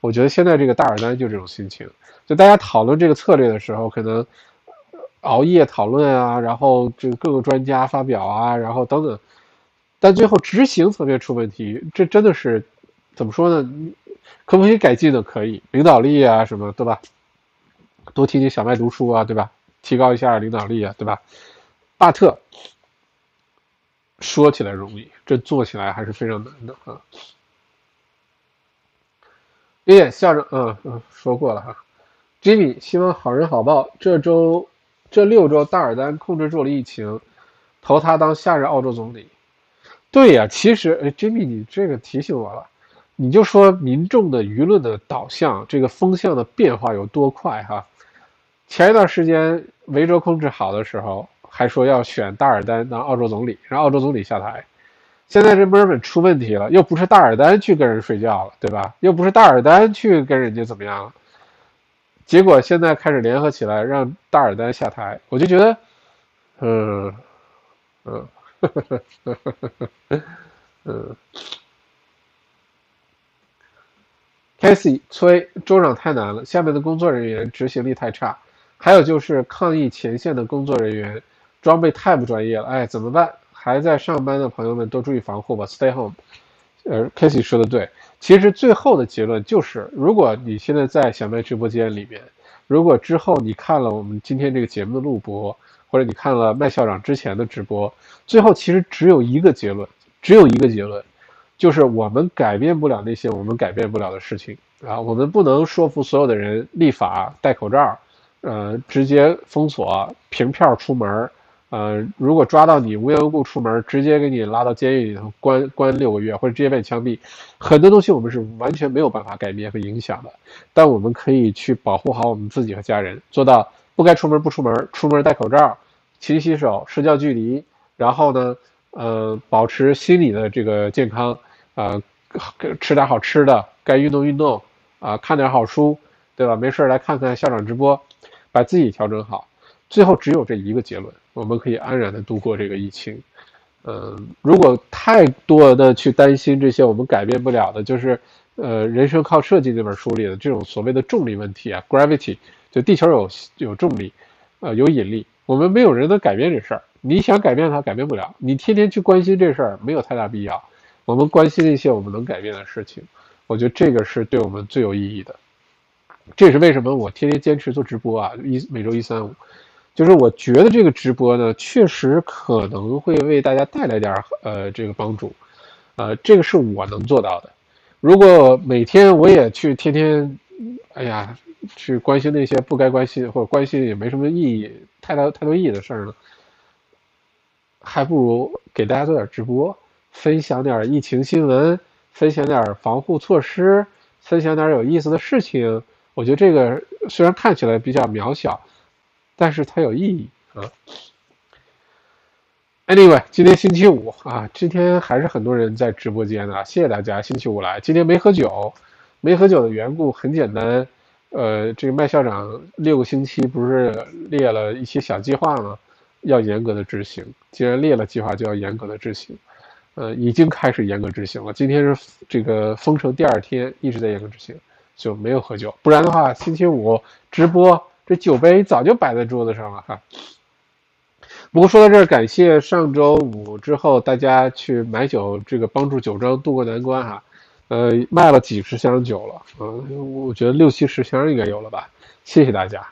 我觉得现在这个大尔丹就这种心情。就大家讨论这个策略的时候，可能熬夜讨论啊，然后这个各个专家发表啊，然后等等，但最后执行层面出问题，这真的是怎么说呢？可不可以改进的？可以，领导力啊什么，对吧？多听听小麦读书啊，对吧？提高一下领导力啊，对吧？巴特说起来容易，这做起来还是非常难的啊。耶，校长，嗯嗯，说过了哈。Jimmy 希望好人好报。这周这六周，大尔丹控制住了疫情，投他当下任澳洲总理。对呀，其实，哎，Jimmy，你这个提醒我了。你就说民众的舆论的导向，这个风向的变化有多快哈？前一段时间维州控制好的时候，还说要选大尔丹当澳洲总理，让澳洲总理下台。现在这墨尔本出问题了，又不是大尔丹去跟人睡觉了，对吧？又不是大尔丹去跟人家怎么样了？结果现在开始联合起来让大尔丹下台，我就觉得，嗯，嗯，嗯，Casey 催州长太难了，下面的工作人员执行力太差，还有就是抗疫前线的工作人员装备太不专业了，哎，怎么办？还在上班的朋友们多注意防护吧，Stay home。呃 k a s e y 说的对，其实最后的结论就是，如果你现在在小麦直播间里面，如果之后你看了我们今天这个节目的录播，或者你看了麦校长之前的直播，最后其实只有一个结论，只有一个结论，就是我们改变不了那些我们改变不了的事情啊，我们不能说服所有的人立法戴口罩。呃，直接封锁凭票出门呃，如果抓到你无缘无故出门直接给你拉到监狱里头关关六个月，或者直接被枪毙，很多东西我们是完全没有办法改变和影响的。但我们可以去保护好我们自己和家人，做到不该出门不出门，出门戴口罩，勤洗手，社交距离，然后呢，呃，保持心理的这个健康，呃，吃点好吃的，该运动运动，啊，看点好书，对吧？没事来看看校长直播。把自己调整好，最后只有这一个结论，我们可以安然的度过这个疫情。嗯，如果太多的去担心这些我们改变不了的，就是呃，人生靠设计那本书里的这种所谓的重力问题啊，gravity，就地球有有重力，呃，有引力，我们没有人能改变这事儿。你想改变它，改变不了。你天天去关心这事儿，没有太大必要。我们关心一些我们能改变的事情，我觉得这个是对我们最有意义的。这也是为什么我天天坚持做直播啊，一每周一三五，就是我觉得这个直播呢，确实可能会为大家带来点呃这个帮助，呃，这个是我能做到的。如果每天我也去天天，哎呀，去关心那些不该关心或者关心也没什么意义、太大太多意义的事儿呢，还不如给大家做点直播，分享点疫情新闻，分享点防护措施，分享点有意思的事情。我觉得这个虽然看起来比较渺小，但是它有意义啊。Anyway，今天星期五啊，今天还是很多人在直播间的，谢谢大家星期五来。今天没喝酒，没喝酒的缘故很简单，呃，这个麦校长六个星期不是列了一些小计划吗？要严格的执行。既然列了计划，就要严格的执行。呃，已经开始严格执行了。今天是这个封城第二天，一直在严格执行。就没有喝酒，不然的话，星期五直播这酒杯早就摆在桌子上了哈。不过说到这儿，感谢上周五之后大家去买酒，这个帮助酒庄渡过难关哈。呃，卖了几十箱酒了，嗯，我觉得六七十箱应该有了吧。谢谢大家。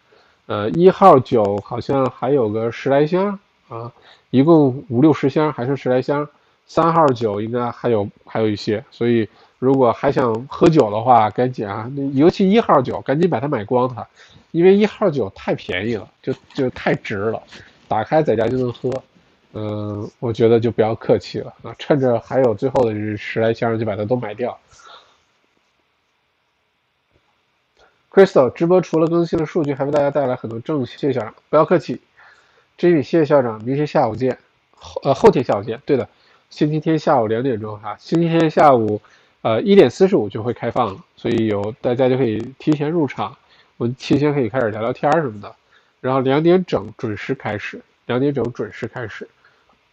呃，一号酒好像还有个十来箱啊，一共五六十箱，还剩十来箱。三号酒应该还有还有一些，所以。如果还想喝酒的话，赶紧啊！尤其一号酒，赶紧把它买光它，因为一号酒太便宜了，就就太值了，打开在家就能喝。嗯，我觉得就不要客气了啊，趁着还有最后的十来箱，就把它都买掉。Crystal 直播除了更新了数据，还为大家带来很多正谢谢校长，不要客气。真宇，谢谢校长，明天下午见。后呃后天下午见。对的，星期天下午两点钟哈，星期天下午。呃，一点四十五就会开放了，所以有大家就可以提前入场，我们提前可以开始聊聊天什么的，然后两点整准时开始，两点整准时开始，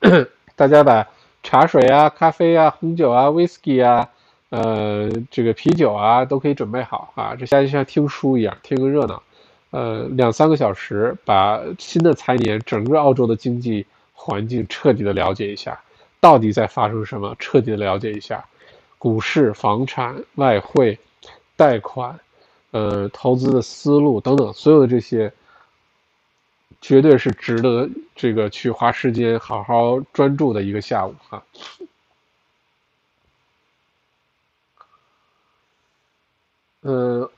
大家把茶水啊、咖啡啊、红酒啊、whisky 啊，呃，这个啤酒啊都可以准备好啊，这下就像听书一样，听个热闹，呃，两三个小时把新的财年整个澳洲的经济环境彻底的了解一下，到底在发生什么，彻底的了解一下。股市、房产、外汇、贷款，呃，投资的思路等等，所有的这些，绝对是值得这个去花时间好好专注的一个下午哈。呃，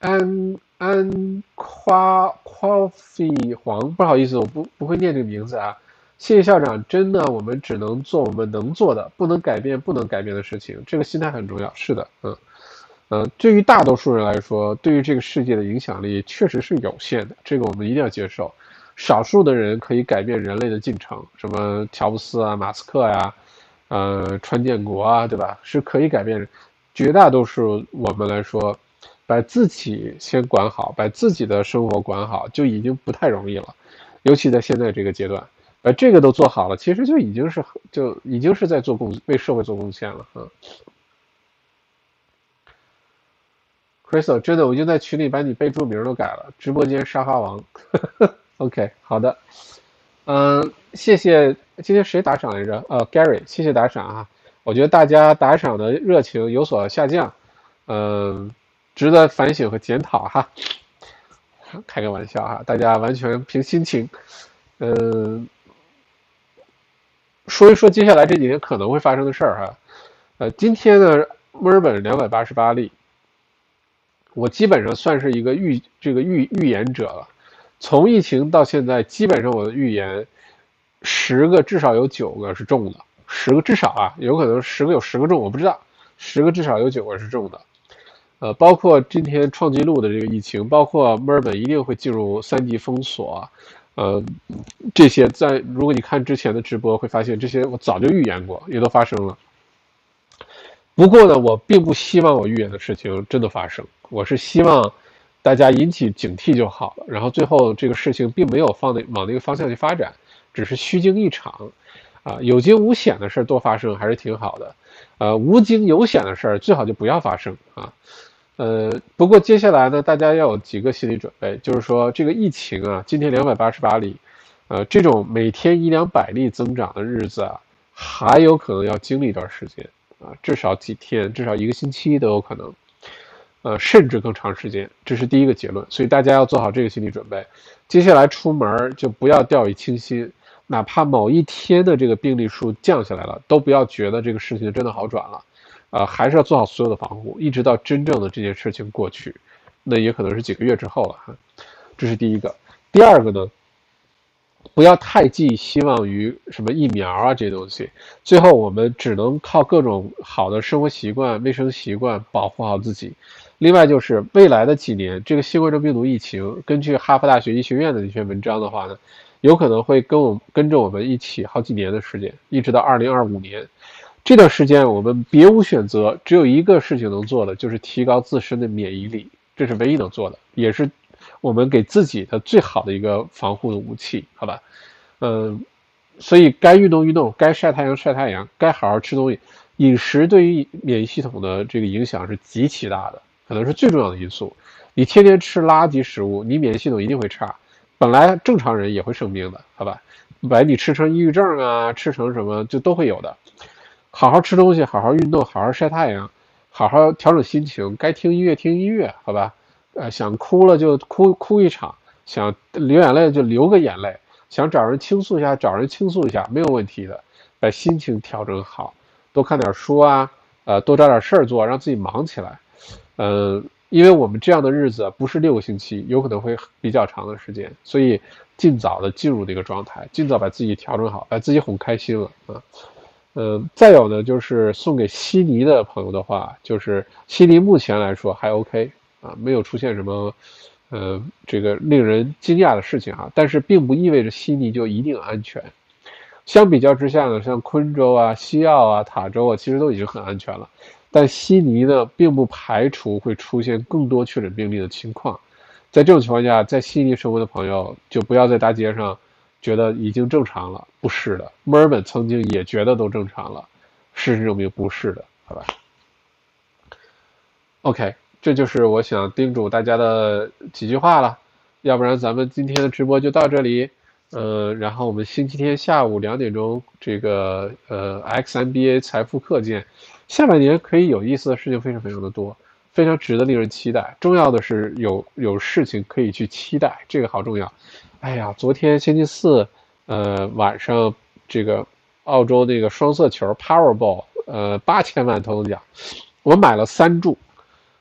安安夸 coffee 黄，不好意思，我不不会念这个名字啊。谢谢校长，真的，我们只能做我们能做的，不能改变不能改变的事情。这个心态很重要。是的，嗯，嗯，对于大多数人来说，对于这个世界的影响力确实是有限的，这个我们一定要接受。少数的人可以改变人类的进程，什么乔布斯啊、马斯克呀，呃，川建国啊，对吧？是可以改变。绝大多数我们来说，把自己先管好，把自己的生活管好，就已经不太容易了，尤其在现在这个阶段。呃，这个都做好了，其实就已经是就已经是在做贡为社会做贡献了啊。Crystal，真的，我已经在群里把你备注名都改了，直播间沙发王。OK，好的。嗯，谢谢，今天谁打赏来着？呃，Gary，谢谢打赏啊！我觉得大家打赏的热情有所下降，嗯，值得反省和检讨哈。开个玩笑哈，大家完全凭心情，嗯，说一说接下来这几天可能会发生的事儿哈。呃，今天呢，墨尔本两百八十八例，我基本上算是一个预这个预预言者了。从疫情到现在，基本上我的预言，十个至少有九个是中的，十个至少啊，有可能十个有十个中，我不知道，十个至少有九个是中的，呃，包括今天创纪录的这个疫情，包括墨尔本一定会进入三级封锁，呃，这些在如果你看之前的直播，会发现这些我早就预言过，也都发生了。不过呢，我并不希望我预言的事情真的发生，我是希望。大家引起警惕就好了，然后最后这个事情并没有放那往那个方向去发展，只是虚惊一场，啊，有惊无险的事多发生还是挺好的，呃，无惊有险的事最好就不要发生啊，呃，不过接下来呢，大家要有几个心理准备，就是说这个疫情啊，今天两百八十八例，呃，这种每天一两百例增长的日子啊，还有可能要经历一段时间啊，至少几天，至少一个星期都有可能。呃，甚至更长时间，这是第一个结论，所以大家要做好这个心理准备。接下来出门就不要掉以轻心，哪怕某一天的这个病例数降下来了，都不要觉得这个事情真的好转了，呃，还是要做好所有的防护，一直到真正的这件事情过去，那也可能是几个月之后了哈。这是第一个。第二个呢，不要太寄希望于什么疫苗啊这些东西，最后我们只能靠各种好的生活习惯、卫生习惯保护好自己。另外就是未来的几年，这个新冠状病毒疫情，根据哈佛大学医学院的一篇文章的话呢，有可能会跟我跟着我们一起好几年的时间，一直到二零二五年。这段时间我们别无选择，只有一个事情能做的，就是提高自身的免疫力，这是唯一能做的，也是我们给自己的最好的一个防护的武器，好吧？嗯，所以该运动运动，该晒太阳晒太阳，该好好吃东西。饮食对于免疫系统的这个影响是极其大的。可能是最重要的因素。你天天吃垃圾食物，你免疫系统一定会差。本来正常人也会生病的，好吧？把你吃成抑郁症啊，吃成什么就都会有的。好好吃东西，好好运动，好好晒太阳，好好调整心情。该听音乐听音乐，好吧？呃，想哭了就哭哭一场，想流眼泪就流个眼泪，想找人倾诉一下找人倾诉一下，没有问题的。把心情调整好，多看点书啊，呃，多找点事儿做，让自己忙起来。嗯，因为我们这样的日子不是六个星期，有可能会比较长的时间，所以尽早的进入那个状态，尽早把自己调整好，把自己哄开心了啊。嗯，再有呢，就是送给悉尼的朋友的话，就是悉尼目前来说还 OK 啊，没有出现什么呃这个令人惊讶的事情啊，但是并不意味着悉尼就一定安全。相比较之下呢，像昆州啊、西澳啊、塔州啊，其实都已经很安全了。但悉尼呢，并不排除会出现更多确诊病例的情况。在这种情况下，在悉尼生活的朋友就不要在大街上觉得已经正常了，不是的。墨尔本曾经也觉得都正常了，事实证明不是的，好吧？OK，这就是我想叮嘱大家的几句话了。要不然咱们今天的直播就到这里，呃，然后我们星期天下午两点钟这个呃 XMBA 财富课见。下半年可以有意思的事情非常非常的多，非常值得令人期待。重要的是有有事情可以去期待，这个好重要。哎呀，昨天星期四，呃，晚上这个澳洲那个双色球 Powerball，呃，八千万头等奖，我买了三注，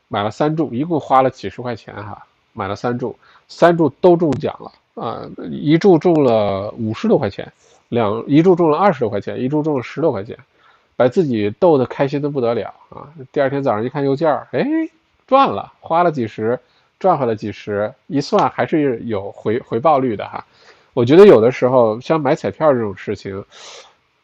买了三注，一共花了几十块钱哈，买了三注，三注都中奖了啊，一注中了五十多块钱，两一注中了二十多块钱，一注中了十多块钱。把自己逗得开心的不得了啊！第二天早上一看邮件儿，哎，赚了，花了几十，赚回来几十，一算还是有回回报率的哈。我觉得有的时候像买彩票这种事情，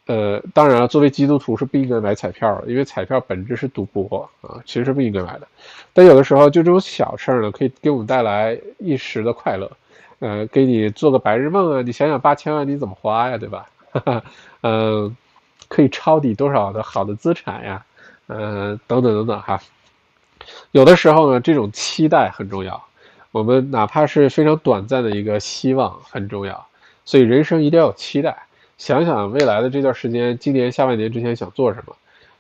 呃，当然了，作为基督徒是不应该买彩票的，因为彩票本质是赌博啊，其实是不应该买的。但有的时候就这种小事儿呢，可以给我们带来一时的快乐，呃，给你做个白日梦啊！你想想八千万你怎么花呀，对吧？哈哈嗯。可以抄底多少的好的资产呀？嗯，等等等等哈。有的时候呢，这种期待很重要。我们哪怕是非常短暂的一个希望很重要。所以人生一定要有期待，想想未来的这段时间，今年下半年之前想做什么，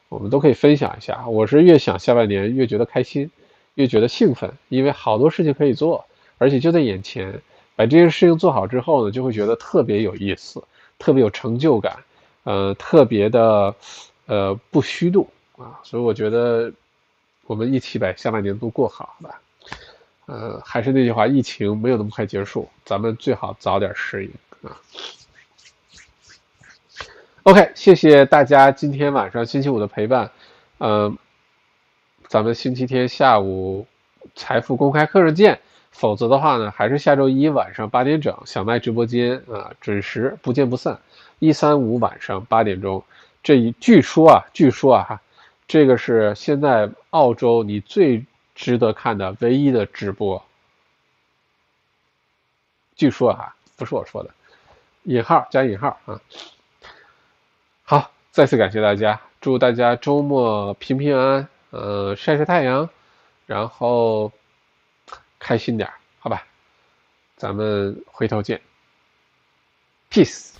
我们都可以分享一下。我是越想下半年越觉得开心，越觉得兴奋，因为好多事情可以做，而且就在眼前。把这件事情做好之后呢，就会觉得特别有意思，特别有成就感，呃，特别的，呃，不虚度啊。所以我觉得，我们一起把下半年都过好吧。呃，还是那句话，疫情没有那么快结束，咱们最好早点适应啊。OK，谢谢大家今天晚上星期五的陪伴，嗯，咱们星期天下午财富公开课上见。否则的话呢，还是下周一晚上八点整小麦直播间啊，准时不见不散。一三五晚上八点钟，这一据说啊，据说啊哈，这个是现在澳洲你最值得看的唯一的直播。据说啊，不是我说的，引号加引号啊。好，再次感谢大家，祝大家周末平平安安，呃，晒晒太阳，然后。开心点好吧，咱们回头见，peace。